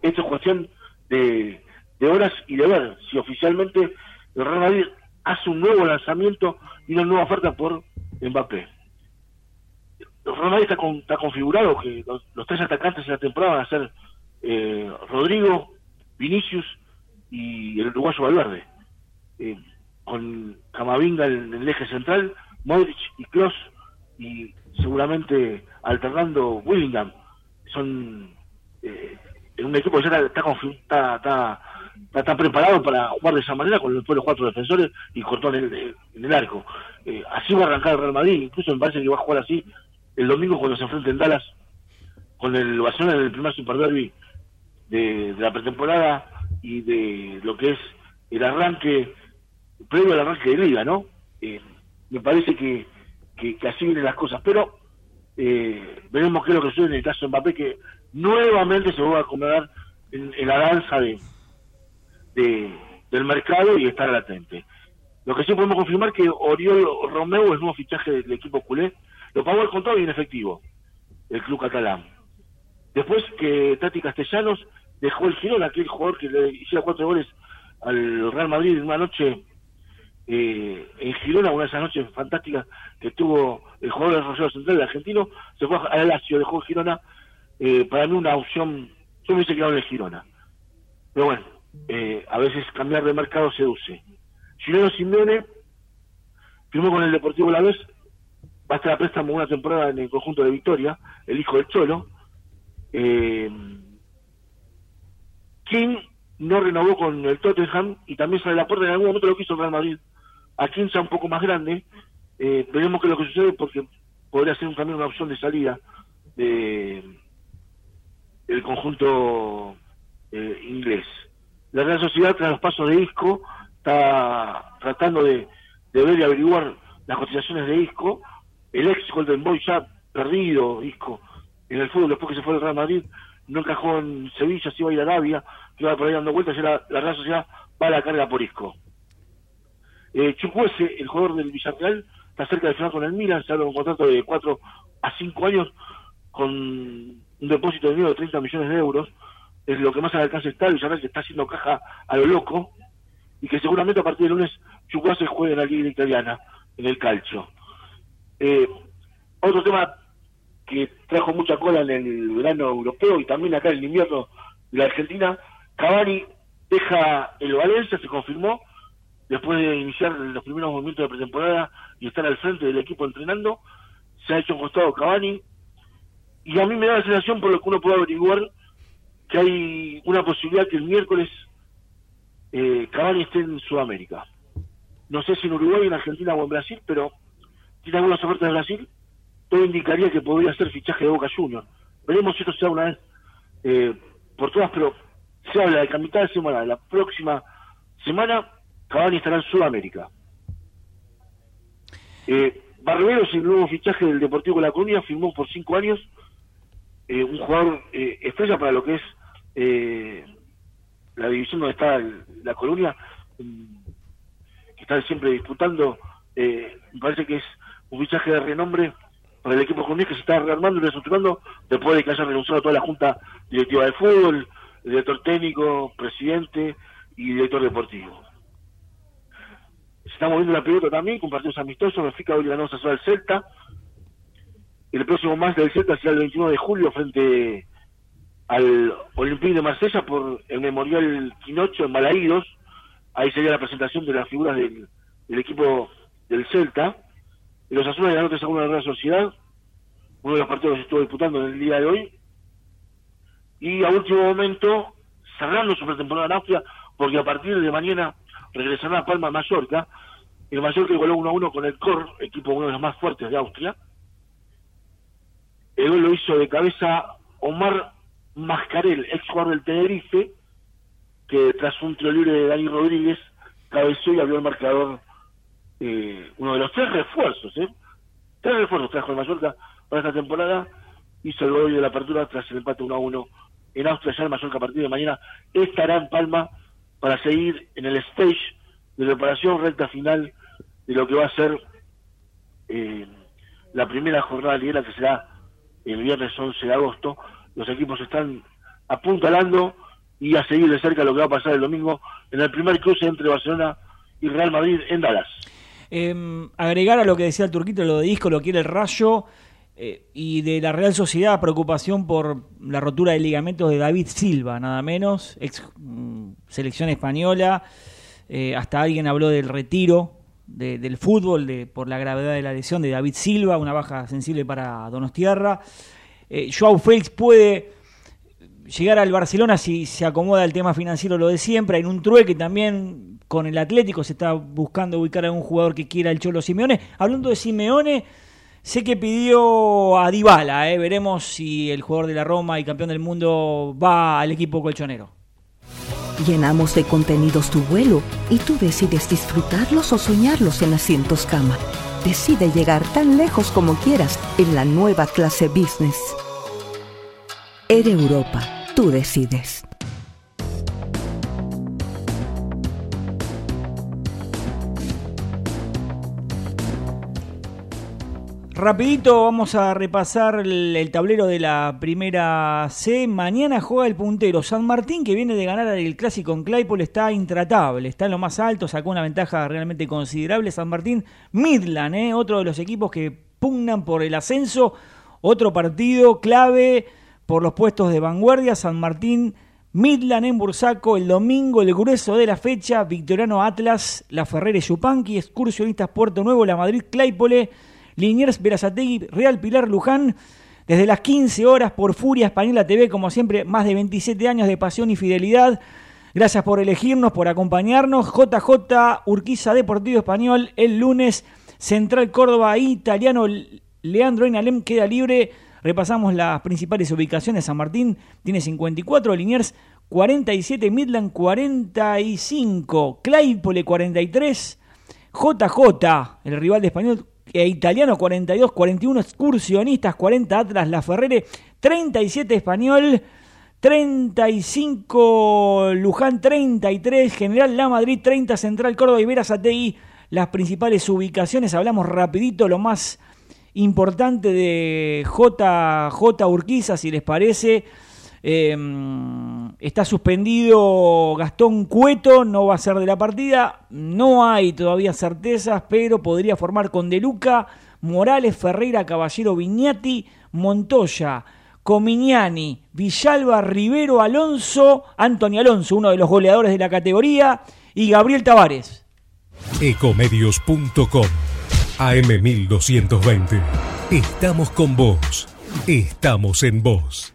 Speaker 8: esto es cuestión de, de horas y de ver si oficialmente el Real Madrid hace un nuevo lanzamiento y una nueva oferta por Mbappé. Madrid está, con- está configurado que los, tres atacantes de la temporada van a ser eh, Rodrigo, Vinicius y el uruguayo Valverde. Eh, con Camavinga en, en el eje central, Modric y Kroos y seguramente alternando Willingham. Son eh, en un equipo que ya está, está, está, está- está- preparado para jugar de esa manera con los cuatro defensores y cortón en el, en el arco. Eh, así va a arrancar el Real Madrid, incluso me parece que va a jugar así el domingo cuando se enfrente en Dallas con el Barcelona en el primer Super Derby de, la pretemporada y de lo que es el arranque, previo al arranque de liga, ¿no? Eh, me parece que, que, que así vienen las cosas, pero eh, veremos qué es lo que sucede en el caso de Mbappé, que nuevamente se va a acomodar en la danza de, de- del mercado y estar latente. Lo que sí podemos confirmar que Oriol Romeu es nuevo fichaje del equipo culé, lo pagó al contado y en efectivo, el club catalán. Después que Tati Castellanos dejó el Girona, aquel jugador que le hiciera cuatro goles al Real Madrid en una noche eh, en Girona, una de esas noches fantásticas que tuvo el jugador del Rosario Central, argentino, se fue a Lazio, dejó el Girona, eh, para mí una opción, yo me hubiese quedado en el Girona. Pero bueno, eh, a veces cambiar de mercado seduce. Chileno Simeone firmó con el Deportivo La Vez, va a estar a préstamo una temporada en el conjunto de Victoria, el hijo del Cholo. Eh, King no renovó con el Tottenham y también sale la puerta en algún momento lo quiso el Real Madrid. A King sea un poco más grande, eh, veremos qué es lo que sucede porque podría ser un también una opción de salida de del conjunto eh, inglés. La Real Sociedad, tras los pasos de Isco, está tratando de, ver y averiguar las cotizaciones de Isco. El ex Golden Boy ya perdido, Isco, en el fútbol después que se fue al Real Madrid, no encajó en Sevilla, se iba a ir a Arabia, iba por ahí dando vueltas, y la, la Real Sociedad va a la carga por Isco. Eh, Chukwueze, el jugador del Villarreal, está cerca de final con el Milan, se habla de un contrato de 4 a 5 años con un depósito de dinero de 30 millones de euros, es lo que más al alcance está, Villarreal que está haciendo caja a lo loco, y que seguramente a partir del lunes Chukwueze juegue en la liga italiana, en el calcio. Eh, otro tema que trajo mucha cola en el verano europeo y también acá en el invierno de la Argentina, Cavani deja el Valencia, se confirmó, después de iniciar los primeros movimientos de pretemporada y estar al frente del equipo entrenando, se ha hecho un costado Cavani, y a mí me da la sensación, por lo que uno puede averiguar, que hay una posibilidad que el miércoles eh, Cavani esté en Sudamérica. No sé si en Uruguay, en Argentina o en Brasil, pero tiene algunas ofertas de Brasil. Todo indicaría que podría ser fichaje de Boca Juniors. Veremos si esto sea una vez eh, por todas, pero se habla de que a de semana, la próxima semana, Cavani estará en Sudamérica. Eh, Barbero es el nuevo fichaje del Deportivo de La Coruña, firmó por cinco años, eh, un jugador eh, estrella para lo que es eh, la división donde está el- La Coruña, mm, que está siempre disputando, eh, me parece que es un fichaje de renombre para el equipo comunista que se está rearmando y reestructurando después de que haya renunciado a toda la junta directiva de fútbol, director técnico, presidente y director deportivo. Se está moviendo la pelota también con partidos amistosos. Benfica hoy ganó a al Celta. El próximo más del Celta será el 21 de julio frente al Olympique de Marsella por el Memorial Quinocho en Balaídos. Ahí sería la presentación de las figuras del, del equipo del Celta. Los Azules ganó 3 a 1 a la Sociedad. Uno de los partidos que estuvo disputando en el día de hoy. Y a último momento, cerrando su pretemporada en Austria, porque a partir de mañana regresará a Palma Mallorca. El Mallorca igualó 1 a 1 con el COR, equipo uno de los más fuertes de Austria. El gol lo hizo de cabeza Omar Mascarel, ex jugador del Tenerife, que tras un tiro libre de Dani Rodríguez cabeció y abrió el marcador eh, uno de los tres refuerzos, ¿eh? Tres refuerzos trajo el Mallorca para esta temporada, hizo el gol de la apertura tras el empate 1 a 1 en Austria, ya el Mallorca a partir de mañana estará en Palma para seguir en el stage de preparación recta final de lo que va a ser eh, la primera jornada liguera que será el viernes 11 de agosto. Los equipos están apuntalando y a seguir de cerca lo que va a pasar el domingo en el primer cruce entre Barcelona y Real Madrid en Dallas.
Speaker 2: Eh, agregar a lo que decía el turquito, lo de disco, lo quiere el rayo. eh, y de la Real Sociedad, preocupación por la rotura de ligamentos de David Silva, nada menos, ex mm, selección española. eh, hasta alguien habló del retiro de- del fútbol de, por la gravedad de la lesión de David Silva, una baja sensible para Donostiarra. Eh, Joao Félix puede llegar al Barcelona si se acomoda el tema financiero lo de siempre. En un trueque también con el Atlético se está buscando ubicar a un jugador que quiera el Cholo Simeone. Hablando de Simeone, sé que pidió a Dybala, eh. veremos si el jugador de la Roma y campeón del mundo va al equipo colchonero.
Speaker 9: Llenamos de contenidos tu vuelo y tú decides disfrutarlos o soñarlos en asientos cama. Decide llegar tan lejos como quieras en la nueva clase business. Air Europa, tú decides.
Speaker 2: Rapidito vamos a repasar el, tablero de la primera C. Mañana juega el puntero. San Martín, que viene de ganar el clásico en Claypole, está intratable. Está en lo más alto, sacó una ventaja realmente considerable. San Martín, Midland, ¿eh? otro de los equipos que pugnan por el ascenso. Otro partido clave por los puestos de vanguardia. San Martín, Midland en Bursaco. El domingo, el grueso de la fecha. Victoriano Atlas, La Ferrere Yupanqui, Excursionistas Puerto Nuevo, La Madrid Claypole. Liniers, Verazategui, Real Pilar Luján, desde las 15 horas por Furia Española TV, como siempre, más de 27 años de pasión y fidelidad. Gracias por elegirnos, por acompañarnos. JJ Urquiza Deportivo Español, el lunes, Central Córdoba, Italiano, Leandro Inalem queda libre. Repasamos las principales ubicaciones. San Martín tiene 54, Liniers 47, Midland 45, Claypole 43, JJ, el rival de Español e Italiano 42, 41 Excursionistas, 40 Atlas La Ferrere, 37 Español, 35 Luján, 33 General La Madrid, 30 Central Córdoba y Verazategui. Las principales ubicaciones, hablamos rapidito lo más importante de JJ Urquiza, si les parece. Eh, está suspendido Gastón Cueto, no va a ser de la partida. No hay todavía certezas, pero podría formar con De Luca, Morales, Ferreira, Caballero, Viñati, Montoya, Comignani, Villalba, Rivero, Alonso, Antonio Alonso, uno de los goleadores de la categoría, y Gabriel Tavares.
Speaker 10: Ecomedios.com AM1220. Estamos con vos. Estamos en vos.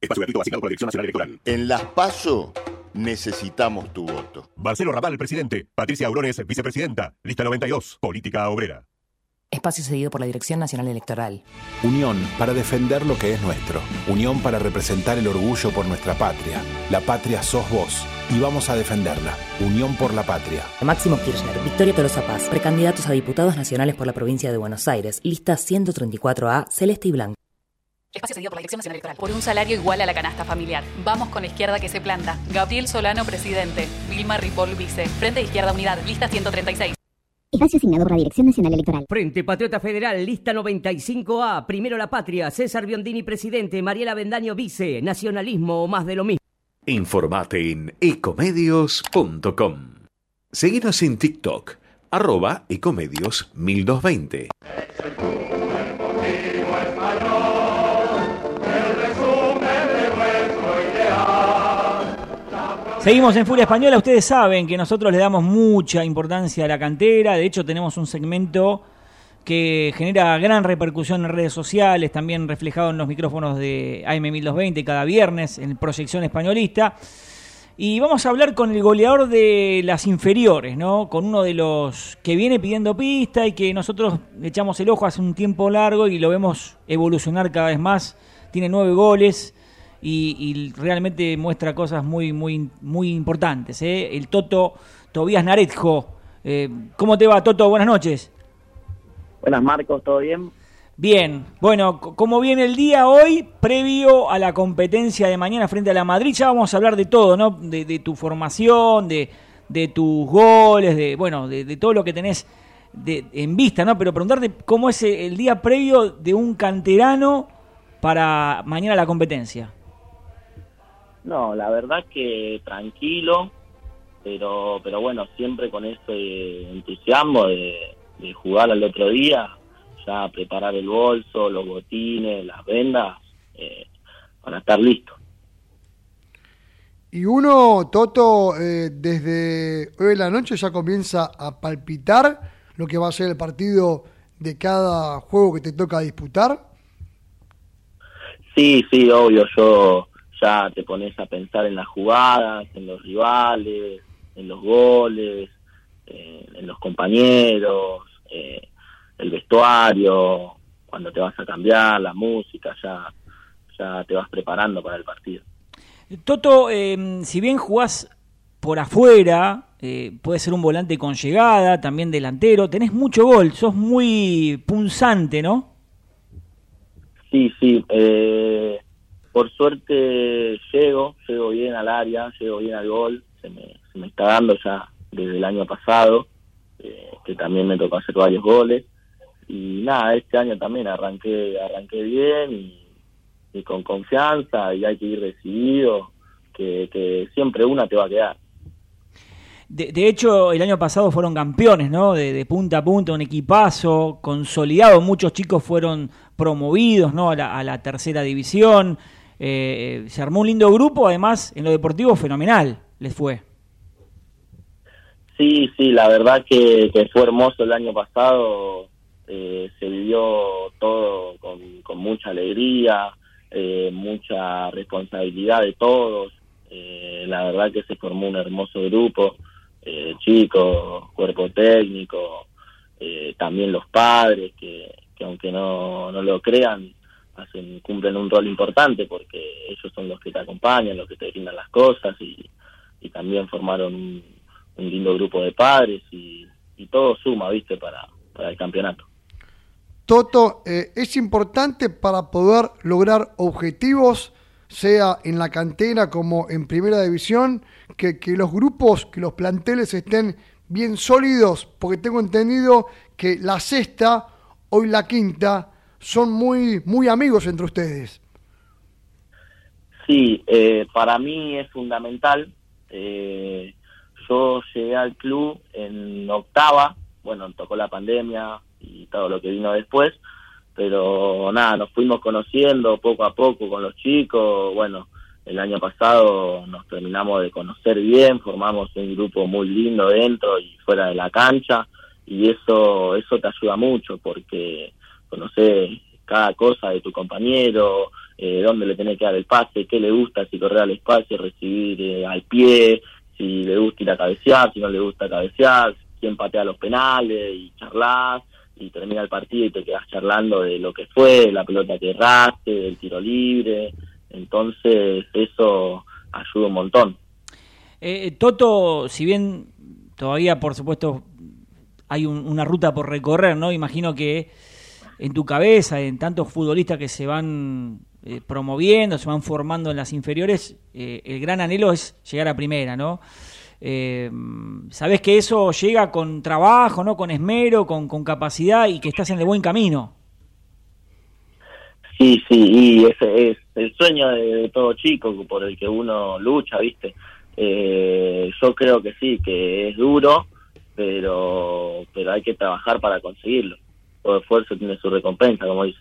Speaker 11: Espacio gratuito asignado por la Dirección Nacional Electoral. En las PASO necesitamos tu voto.
Speaker 12: Marcelo Raval, presidente. Patricia Aurones, vicepresidenta. Lista 92, Política Obrera.
Speaker 13: Espacio cedido por la Dirección Nacional Electoral.
Speaker 14: Unión para defender lo que es nuestro. Unión para representar el orgullo por nuestra patria. La patria sos vos. Y vamos a defenderla. Unión por la patria.
Speaker 13: Máximo Kirchner, Victoria Tolosa Paz, precandidatos a diputados nacionales por la provincia de Buenos Aires. Lista 134A, Celeste y Blanco.
Speaker 15: Espacio cedido por la Dirección Nacional Electoral. Por un salario igual a la canasta familiar. Vamos con la izquierda que se planta. Gabriel Solano, presidente. Vilma Ripoll, vice. Frente Izquierda Unidad, lista 136.
Speaker 16: Espacio asignado por la Dirección Nacional Electoral.
Speaker 17: Frente Patriota Federal, lista 95A. Primero la patria. César Biondini, presidente. Mariela Bendaño, vice. Nacionalismo o más de lo mismo.
Speaker 18: Informate en ecomedios.com. Seguinos en TikTok, arroba ecomedios 1220.
Speaker 2: Seguimos en Furia Española. Ustedes saben que nosotros le damos mucha importancia a la cantera. De hecho, tenemos un segmento que genera gran repercusión en redes sociales, también reflejado en los micrófonos de AM1220 cada viernes en Proyección Españolista. Y vamos a hablar con el goleador de las inferiores, ¿no? Con uno de los que viene pidiendo pista y que nosotros echamos el ojo hace un tiempo largo y lo vemos evolucionar cada vez más. Tiene nueve goles y, y realmente muestra cosas muy, muy, muy importantes. ¿eh? El Toto Tobías Naretjo. Eh, ¿Cómo te va, Toto? Buenas noches.
Speaker 19: Buenas, Marcos, ¿todo bien?
Speaker 2: Bien, bueno, c- ¿cómo viene el día hoy previo a la competencia de mañana frente a la Madrid? Ya vamos a hablar de todo, ¿no? De, de tu formación, de, de tus goles, de bueno, de, de todo lo que tenés de, en vista, ¿no? Pero preguntarte cómo es el día previo de un canterano para mañana la competencia.
Speaker 19: No, la verdad que tranquilo, pero pero bueno, siempre con ese entusiasmo de, de jugar al otro día, ya preparar el bolso, los botines, las vendas, eh, para estar listo.
Speaker 3: Y uno, Toto, eh, desde hoy de la noche ya comienza a palpitar lo que va a ser el partido de cada juego que te toca disputar.
Speaker 19: Sí, sí, obvio, yo ya te pones a pensar en las jugadas, en los rivales, en los goles, eh, en los compañeros, eh, el vestuario, cuando te vas a cambiar, la música, ya, ya te vas preparando para el partido.
Speaker 2: Toto, eh, si bien jugás por afuera, eh, puede ser un volante con llegada, también delantero, tenés mucho gol, sos muy punzante, ¿no?
Speaker 19: Sí, sí, eh, por suerte llego, llego bien al área, llego bien al gol, se me, se me está dando ya desde el año pasado, eh, que también me tocó hacer varios goles, y nada, este año también arranqué, arranqué bien y, con confianza y hay que ir decidido, que, que siempre una te va a quedar.
Speaker 2: De, de hecho, el año pasado fueron campeones, ¿no? De, de punta a punta, un equipazo consolidado. Muchos chicos fueron promovidos, ¿no? A la, a la tercera división. Eh, se armó un lindo grupo, además, en lo deportivo, fenomenal les fue.
Speaker 19: Sí, sí, la verdad que, fue hermoso el año pasado, eh, se vivió todo con, mucha alegría, eh, mucha responsabilidad de todos, eh, la verdad que se formó un hermoso grupo, eh, chicos, cuerpo técnico, también los padres que, que aunque no, no lo crean, hacen cumplen un rol importante porque ellos son los que te acompañan, los que te brindan las cosas y, también formaron un, lindo grupo de padres y, y todo suma, viste, para, para el campeonato.
Speaker 3: Toto, eh, es importante para poder lograr objetivos, sea en la cantera como en primera división, que, que los grupos, que los planteles estén bien sólidos, porque tengo entendido que la sexta, hoy la quinta, son muy, muy amigos entre ustedes.
Speaker 19: Sí, eh, para mí es fundamental. Eh, yo llegué al club en octava, bueno, tocó la pandemia y todo lo que vino después, pero nada, nos fuimos conociendo poco a poco con los chicos, bueno, el año pasado nos terminamos de conocer bien, formamos un grupo muy lindo dentro y fuera de la cancha y eso eso te ayuda mucho porque conoces cada cosa de tu compañero, eh, dónde le tenés que dar el pase, qué le gusta, si correr al espacio, recibir eh, al pie, si le gusta ir a cabecear, si no le gusta cabecear, quién patea los penales y charlas y termina el partido y te quedas charlando de lo que fue, la pelota que erraste, del tiro libre, entonces eso ayuda un montón.
Speaker 2: Eh, Toto, si bien todavía por supuesto hay un- una ruta por recorrer, ¿no? Imagino que en tu cabeza, en tantos futbolistas que se van eh, promoviendo, se van formando en las inferiores, eh, el gran anhelo es llegar a primera, ¿no? Eh, Sabes que eso llega con trabajo, ¿no? Con esmero, con, capacidad y que estás en el buen camino.
Speaker 19: Sí, sí, y ese es el sueño de, de todo chico por el que uno lucha, ¿viste? Eh, yo creo que sí, que es duro, pero pero hay que trabajar para conseguirlo. Todo esfuerzo tiene su recompensa, como dice.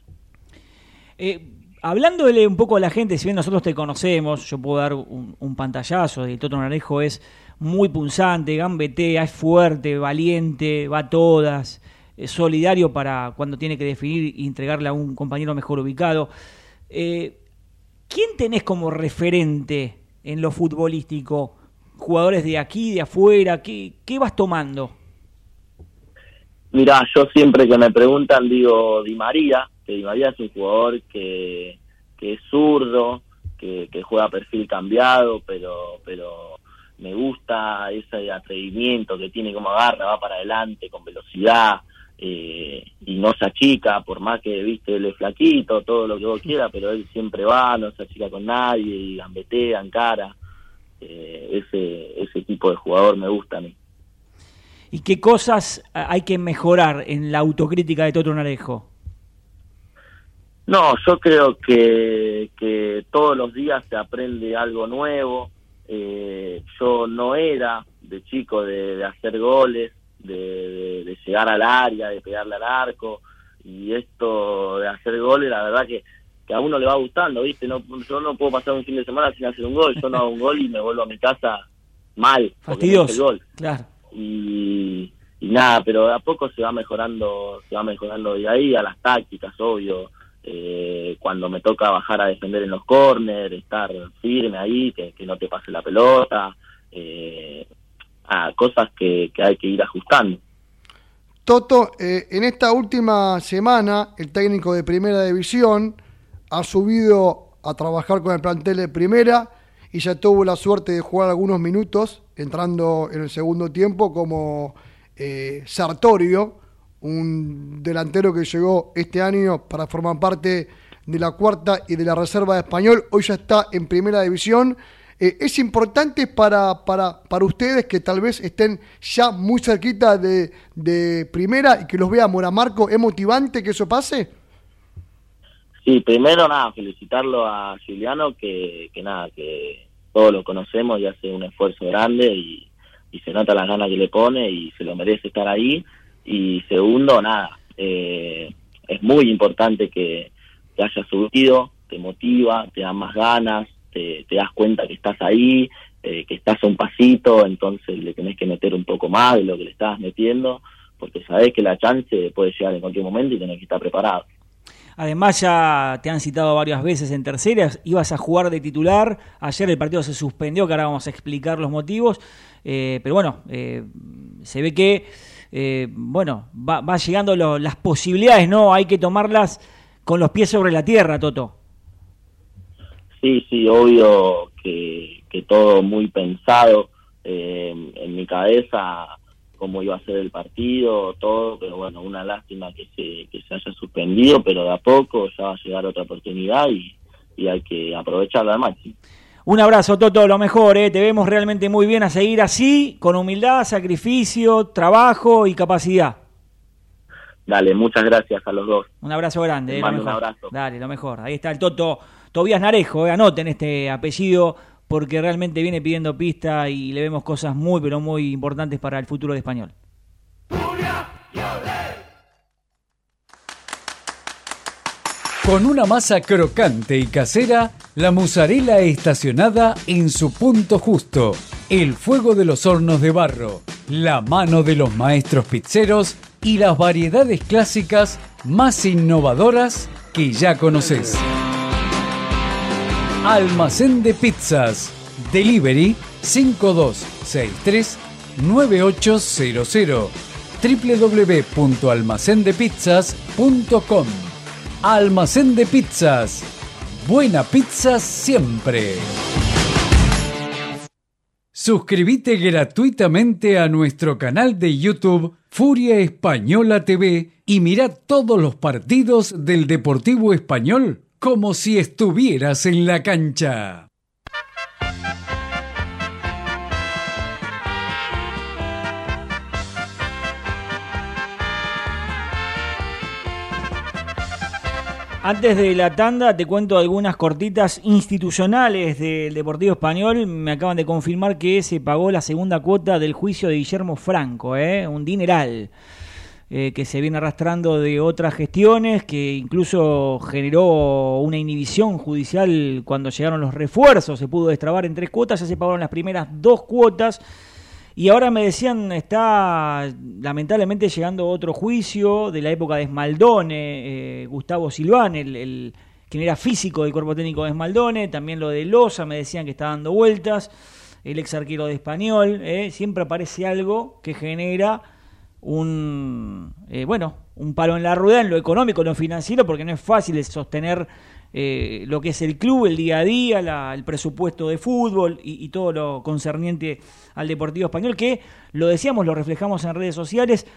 Speaker 2: Eh, hablándole un poco a la gente, si bien nosotros te conocemos, yo puedo dar un, pantallazo de Toto Narejo es muy punzante, gambetea, es fuerte, valiente, va a todas, es solidario para cuando tiene que definir y entregarle a un compañero mejor ubicado. Eh, ¿Quién tenés como referente en lo futbolístico? ¿Jugadores de aquí, de afuera? ¿Qué, qué vas tomando?
Speaker 19: Mirá, yo siempre que me preguntan digo Di María, que Di María es un jugador que, que es zurdo, que, que juega perfil cambiado, pero pero me gusta ese atrevimiento que tiene como agarra, va para adelante con velocidad eh, y no se achica, por más que viste él es flaquito, todo lo que vos quieras, pero él siempre va, no se achica con nadie y gambetea, encara. Eh, ese, ese tipo de jugador me gusta a mí.
Speaker 2: ¿Y qué cosas ah, hay que mejorar en la autocrítica de Toto Narejo?
Speaker 19: No, yo creo que, que todos los días se aprende algo nuevo. Eh, yo no era de chico de, de hacer goles, de, de- de llegar al área, de pegarle al arco. Y esto de hacer goles, la verdad que, que a uno le va gustando, ¿viste? No, yo no puedo pasar un fin de semana sin hacer un gol. Yo no hago un gol y me vuelvo a mi casa mal. no el
Speaker 2: Fastidioso.
Speaker 19: gol
Speaker 2: Claro.
Speaker 19: Y, y nada, pero de a poco se va mejorando, se va mejorando de ahí a las tácticas, obvio. Eh, cuando me toca bajar a defender en los corners, estar firme ahí, que, no te pase la pelota, eh, a cosas que, que hay que ir ajustando.
Speaker 3: Toto, eh, en esta última semana, el técnico de Primera División ha subido a trabajar con el plantel de Primera y ya tuvo la suerte de jugar algunos minutos, entrando en el segundo tiempo como eh, Sartorio, un delantero que llegó este año para formar parte de la cuarta y de la reserva de español. Hoy ya está en Primera División. Eh, es importante para, para, para ustedes que tal vez estén ya muy cerquita de, de primera y que los vea Moramarco. ¿Es motivante que eso pase?
Speaker 19: Sí, primero nada, felicitarlo a Juliano, que, que nada, que todos lo conocemos y hace un esfuerzo grande y, se nota las ganas que le pone y se lo merece estar ahí. Y segundo, nada, eh, es muy importante que te hayas subido, te motiva, te da más ganas, te, te das cuenta que estás ahí, eh, que estás a un pasito, entonces le tenés que meter un poco más de lo que le estabas metiendo, porque sabés que la chance puede llegar en cualquier momento y tenés que estar preparado.
Speaker 2: Además ya te han citado varias veces en terceras, ibas a jugar de titular, ayer el partido se suspendió, que ahora vamos a explicar los motivos, eh, pero bueno, eh, se ve que, eh, bueno, va, llegando las posibilidades, ¿no? Hay que tomarlas con los pies sobre la tierra, Toto.
Speaker 19: Sí, sí, obvio que, que todo muy pensado. En mi cabeza cómo iba a ser el partido, todo, pero bueno, una lástima que se, que se haya suspendido, pero de a poco ya va a llegar otra oportunidad y, y hay que aprovecharla al máximo.
Speaker 2: Un abrazo, Toto, lo mejor, ¿eh? te vemos realmente muy bien a seguir así, con humildad, sacrificio, trabajo y capacidad.
Speaker 19: Dale, muchas gracias a los dos.
Speaker 2: Un abrazo grande. Eh,
Speaker 19: mando
Speaker 2: lo
Speaker 19: un
Speaker 2: mejor.
Speaker 19: abrazo.
Speaker 2: Dale, lo mejor. Ahí está el Toto Tobías Narejo, eh, anoten este apellido porque realmente viene pidiendo pista y le vemos cosas muy, pero muy importantes para el futuro de español.
Speaker 5: Con una masa crocante y casera, la mozzarella estacionada en su punto justo, el fuego de los hornos de barro, la mano de los maestros pizzeros y las variedades clásicas más innovadoras que ya conoces. Almacén de pizzas. Delivery 5263 9800 www.almacendepizzas.com Almacén de pizzas. Buena pizza siempre. Suscríbete gratuitamente a nuestro canal de YouTube Furia Española TV y mira todos los partidos del Deportivo Español como si estuvieras en la cancha.
Speaker 2: Antes de la tanda te cuento algunas cortitas institucionales del Deportivo Español. Me acaban de confirmar que se pagó la segunda cuota del juicio de Guillermo Franco, ¿eh? un dineral eh, que se viene arrastrando de otras gestiones, que incluso generó una inhibición judicial cuando llegaron los refuerzos, se pudo destrabar en tres cuotas, ya se pagaron las primeras dos cuotas. Y ahora me decían, está lamentablemente llegando otro juicio de la época de Esmaldone, eh, Gustavo Silván, el, el- quien era físico del cuerpo técnico de Esmaldone, también lo de Loza, me decían que está dando vueltas, el ex arquero de Español, eh, siempre aparece algo que genera un, eh, bueno, un palo en la rueda en lo económico, en lo financiero, porque no es fácil sostener eh, lo que es el club, el día a día, el presupuesto de fútbol y, y todo lo concerniente al Deportivo Español, que lo decíamos, lo reflejamos en redes sociales,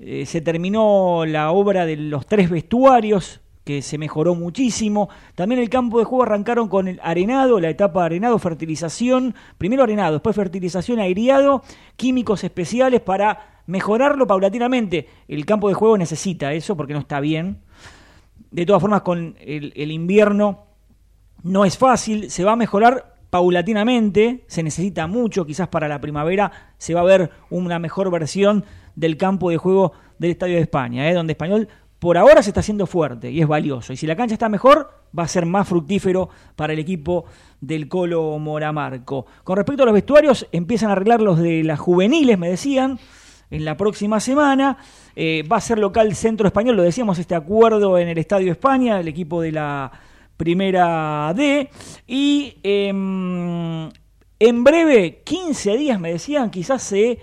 Speaker 2: eh, se terminó la obra de los tres vestuarios, que se mejoró muchísimo. También el campo de juego arrancaron con el arenado, la etapa de arenado, fertilización, primero arenado, después fertilización aireado, químicos especiales para mejorarlo paulatinamente. El campo de juego necesita eso porque no está bien. De todas formas, con el, invierno no es fácil, se va a mejorar paulatinamente, se necesita mucho, quizás para la primavera se va a ver una mejor versión del campo de juego del Estadio de España, ¿eh? donde Español por ahora se está haciendo fuerte y es valioso. Y si la cancha está mejor, va a ser más fructífero para el equipo del Colo Moramarco. Con respecto a los vestuarios, empiezan a arreglar los de las juveniles, me decían, en la próxima semana. Eh, va a ser local Centro Español, lo decíamos, este acuerdo en el Estadio España, el equipo de la Primera D. Y em, en breve, 15 días, me decían, quizás se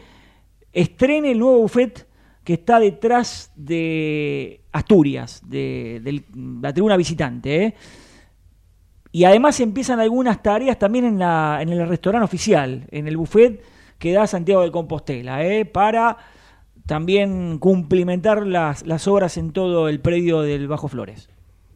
Speaker 2: estrene el nuevo buffet que está detrás de Asturias, de, la tribuna visitante. ¿eh? Y además empiezan algunas tareas también en, en el restaurante oficial, en el buffet que da Santiago de Compostela, ¿eh? para también cumplimentar las, las obras en todo el predio del Bajo Flores.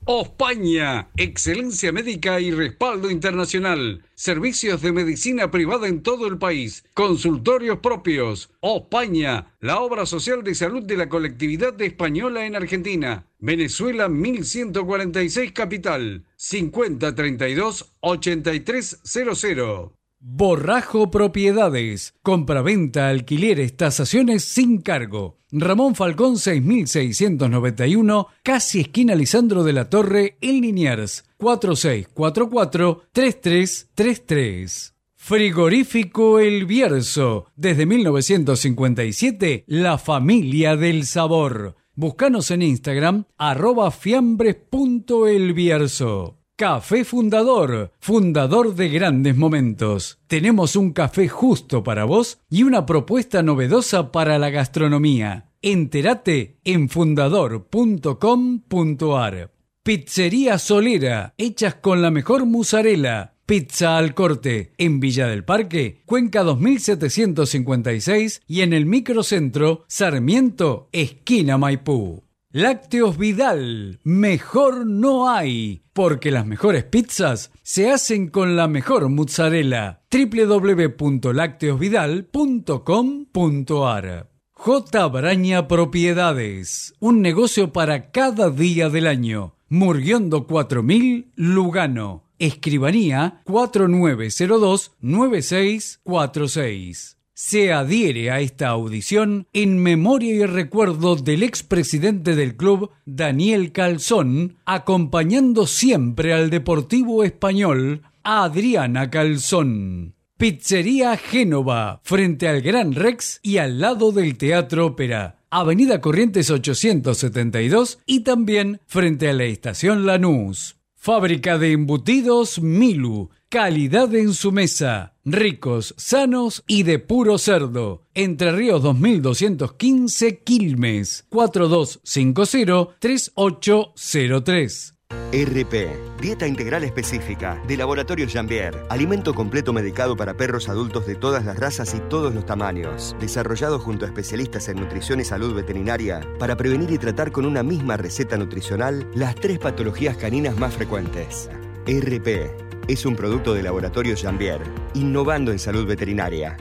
Speaker 5: España, excelencia médica y respaldo internacional. Servicios de medicina privada en todo el país. Consultorios propios. España, la obra social de salud de la colectividad española en Argentina. Venezuela 1146 Capital. 5032 8300. Borrajo Propiedades. Compraventa, alquileres, tasaciones sin cargo. Ramón Falcón 6691, casi esquina Lisandro de la Torre, en Liniers. 4644-3333. Frigorífico El Bierzo. Desde 1957, la familia del sabor. Búscanos en Instagram, arroba fiambres.elbierzo. Café Fundador, fundador de grandes momentos. Tenemos un café justo para vos y una propuesta novedosa para la gastronomía. Entérate en fundador.com.ar. Pizzería Solera, hechas con la mejor mozzarella. Pizza al Corte, en Villa del Parque, Cuenca 2756 y en el microcentro Sarmiento, esquina Maipú. Lácteos Vidal, mejor no hay, porque las mejores pizzas se hacen con la mejor mozzarella. www.lacteosvidal.com.ar J. Braña Propiedades, un negocio para cada día del año. Murguiondo 4000, Lugano. Escribanía 4902-9646. Se adhiere a esta audición en memoria y recuerdo del expresidente del club, Daniel Calzón, acompañando siempre al Deportivo Español, Adriana Calzón. Pizzería Génova, frente al Gran Rex y al lado del Teatro Ópera. Avenida Corrientes 872 y también frente a la Estación Lanús. Fábrica de embutidos Milu. Calidad en su mesa. Ricos, sanos y de puro cerdo. Entre Ríos 2215 Quilmes. 4250-3803.
Speaker 20: RP, Dieta Integral Específica, de Laboratorio Jambier. Alimento completo medicado para perros adultos de todas las razas y todos los tamaños. Desarrollado junto a especialistas en nutrición y salud veterinaria para prevenir y tratar con una misma receta nutricional las tres patologías caninas más frecuentes. RP es un producto de Laboratorio Jambier, innovando en salud veterinaria.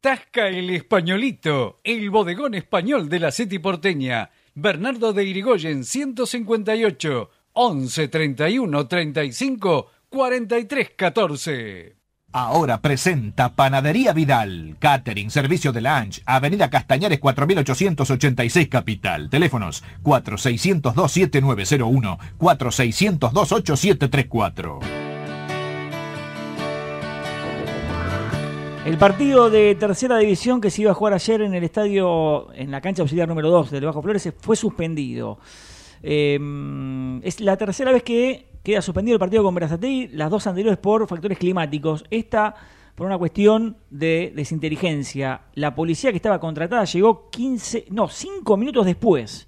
Speaker 5: Tasca el Españolito, el bodegón español de la City porteña. Bernardo de Irigoyen 158 11 31 35 43 14.
Speaker 4: Ahora presenta Panadería Vidal, Catering, Servicio de Lunch, Avenida Castañares 4886 Capital. Teléfonos 4602-7901, 4602-8734.
Speaker 2: El partido de tercera división que se iba a jugar ayer en el estadio, en la cancha auxiliar número 2 del Bajo Flores, fue suspendido. Eh, es la tercera vez que queda suspendido el partido con Berazategui, las dos anteriores por factores climáticos. Esta por una cuestión de desinteligencia. La policía que estaba contratada llegó 15, no, 5 minutos después.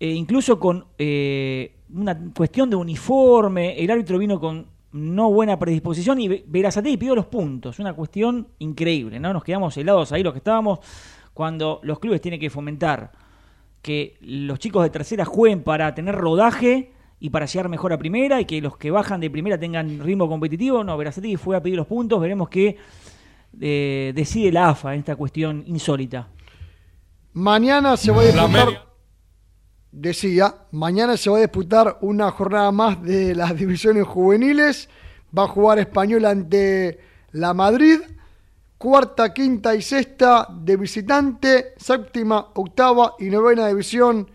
Speaker 2: Eh, incluso con eh, una cuestión de uniforme, el árbitro vino con no buena predisposición y Berazategui pidió los puntos. Una cuestión increíble, ¿no? Nos quedamos helados ahí los que estábamos cuando los clubes tienen que fomentar que los chicos de tercera jueguen para tener rodaje y para llegar mejor a primera y que los que bajan de primera tengan ritmo competitivo. No, Verazategui fue a pedir los puntos, veremos qué eh, decide la AFA en esta cuestión insólita.
Speaker 3: Mañana se va a disputar, decía, mañana se va a disputar una jornada más de las divisiones juveniles. Va a jugar Español ante la Madrid. Cuarta, quinta y sexta de visitante. Séptima, octava y novena división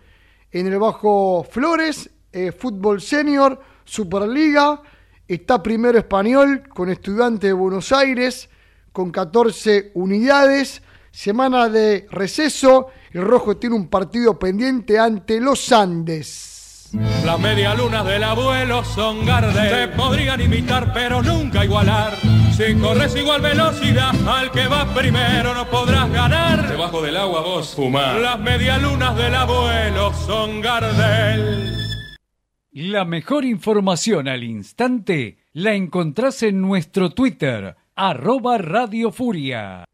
Speaker 3: en el Bajo Flores. Eh, fútbol Senior, Superliga. Está primero Español con Estudiante de Buenos Aires con 14 unidades. Semana de receso. El Rojo tiene un partido pendiente ante los Andes.
Speaker 1: Las medialunas del abuelo son Gardel. Te podrían imitar, pero nunca igualar. Si corres igual velocidad al que va primero, no podrás ganar. Debajo del agua vos fumar. Las medialunas del abuelo son Gardel.
Speaker 5: La mejor información al instante la encontrás en nuestro Twitter, arroba Radio Furia.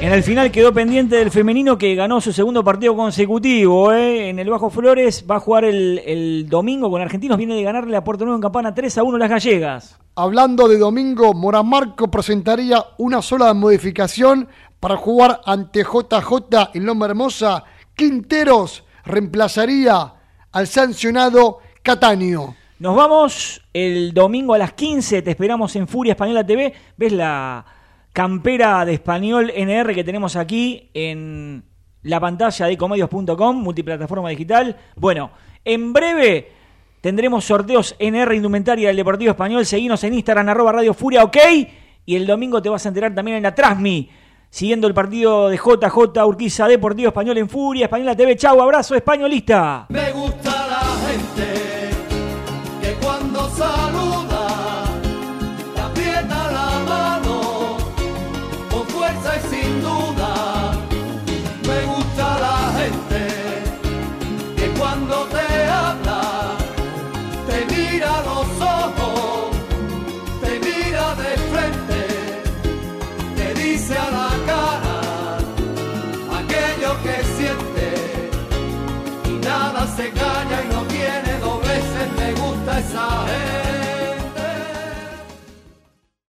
Speaker 2: En el final quedó pendiente del femenino que ganó su segundo partido consecutivo. ¿eh? En el Bajo Flores va a jugar el, el domingo con Argentinos. Viene de ganarle a Puerto Nuevo en Campana 3 a 1 las gallegas.
Speaker 3: Hablando de domingo, Moramarco presentaría una sola modificación para jugar ante JJ en Loma Hermosa. Quinteros reemplazaría al sancionado Cataño.
Speaker 2: Nos vamos el domingo a las 15. Te esperamos en Furia Española TV. ¿Ves la campera de español NR que tenemos aquí en la pantalla de comedios.com, multiplataforma digital? Bueno, en breve tendremos sorteos NR Indumentaria del Deportivo Español. Seguinos en Instagram, arroba Radio Furia, ok. Y el domingo te vas a enterar también en la Trasmi, siguiendo el partido de JJ Urquiza Deportivo Español en Furia, Española TV. Chau, abrazo, españolista.
Speaker 7: Me gusta la gente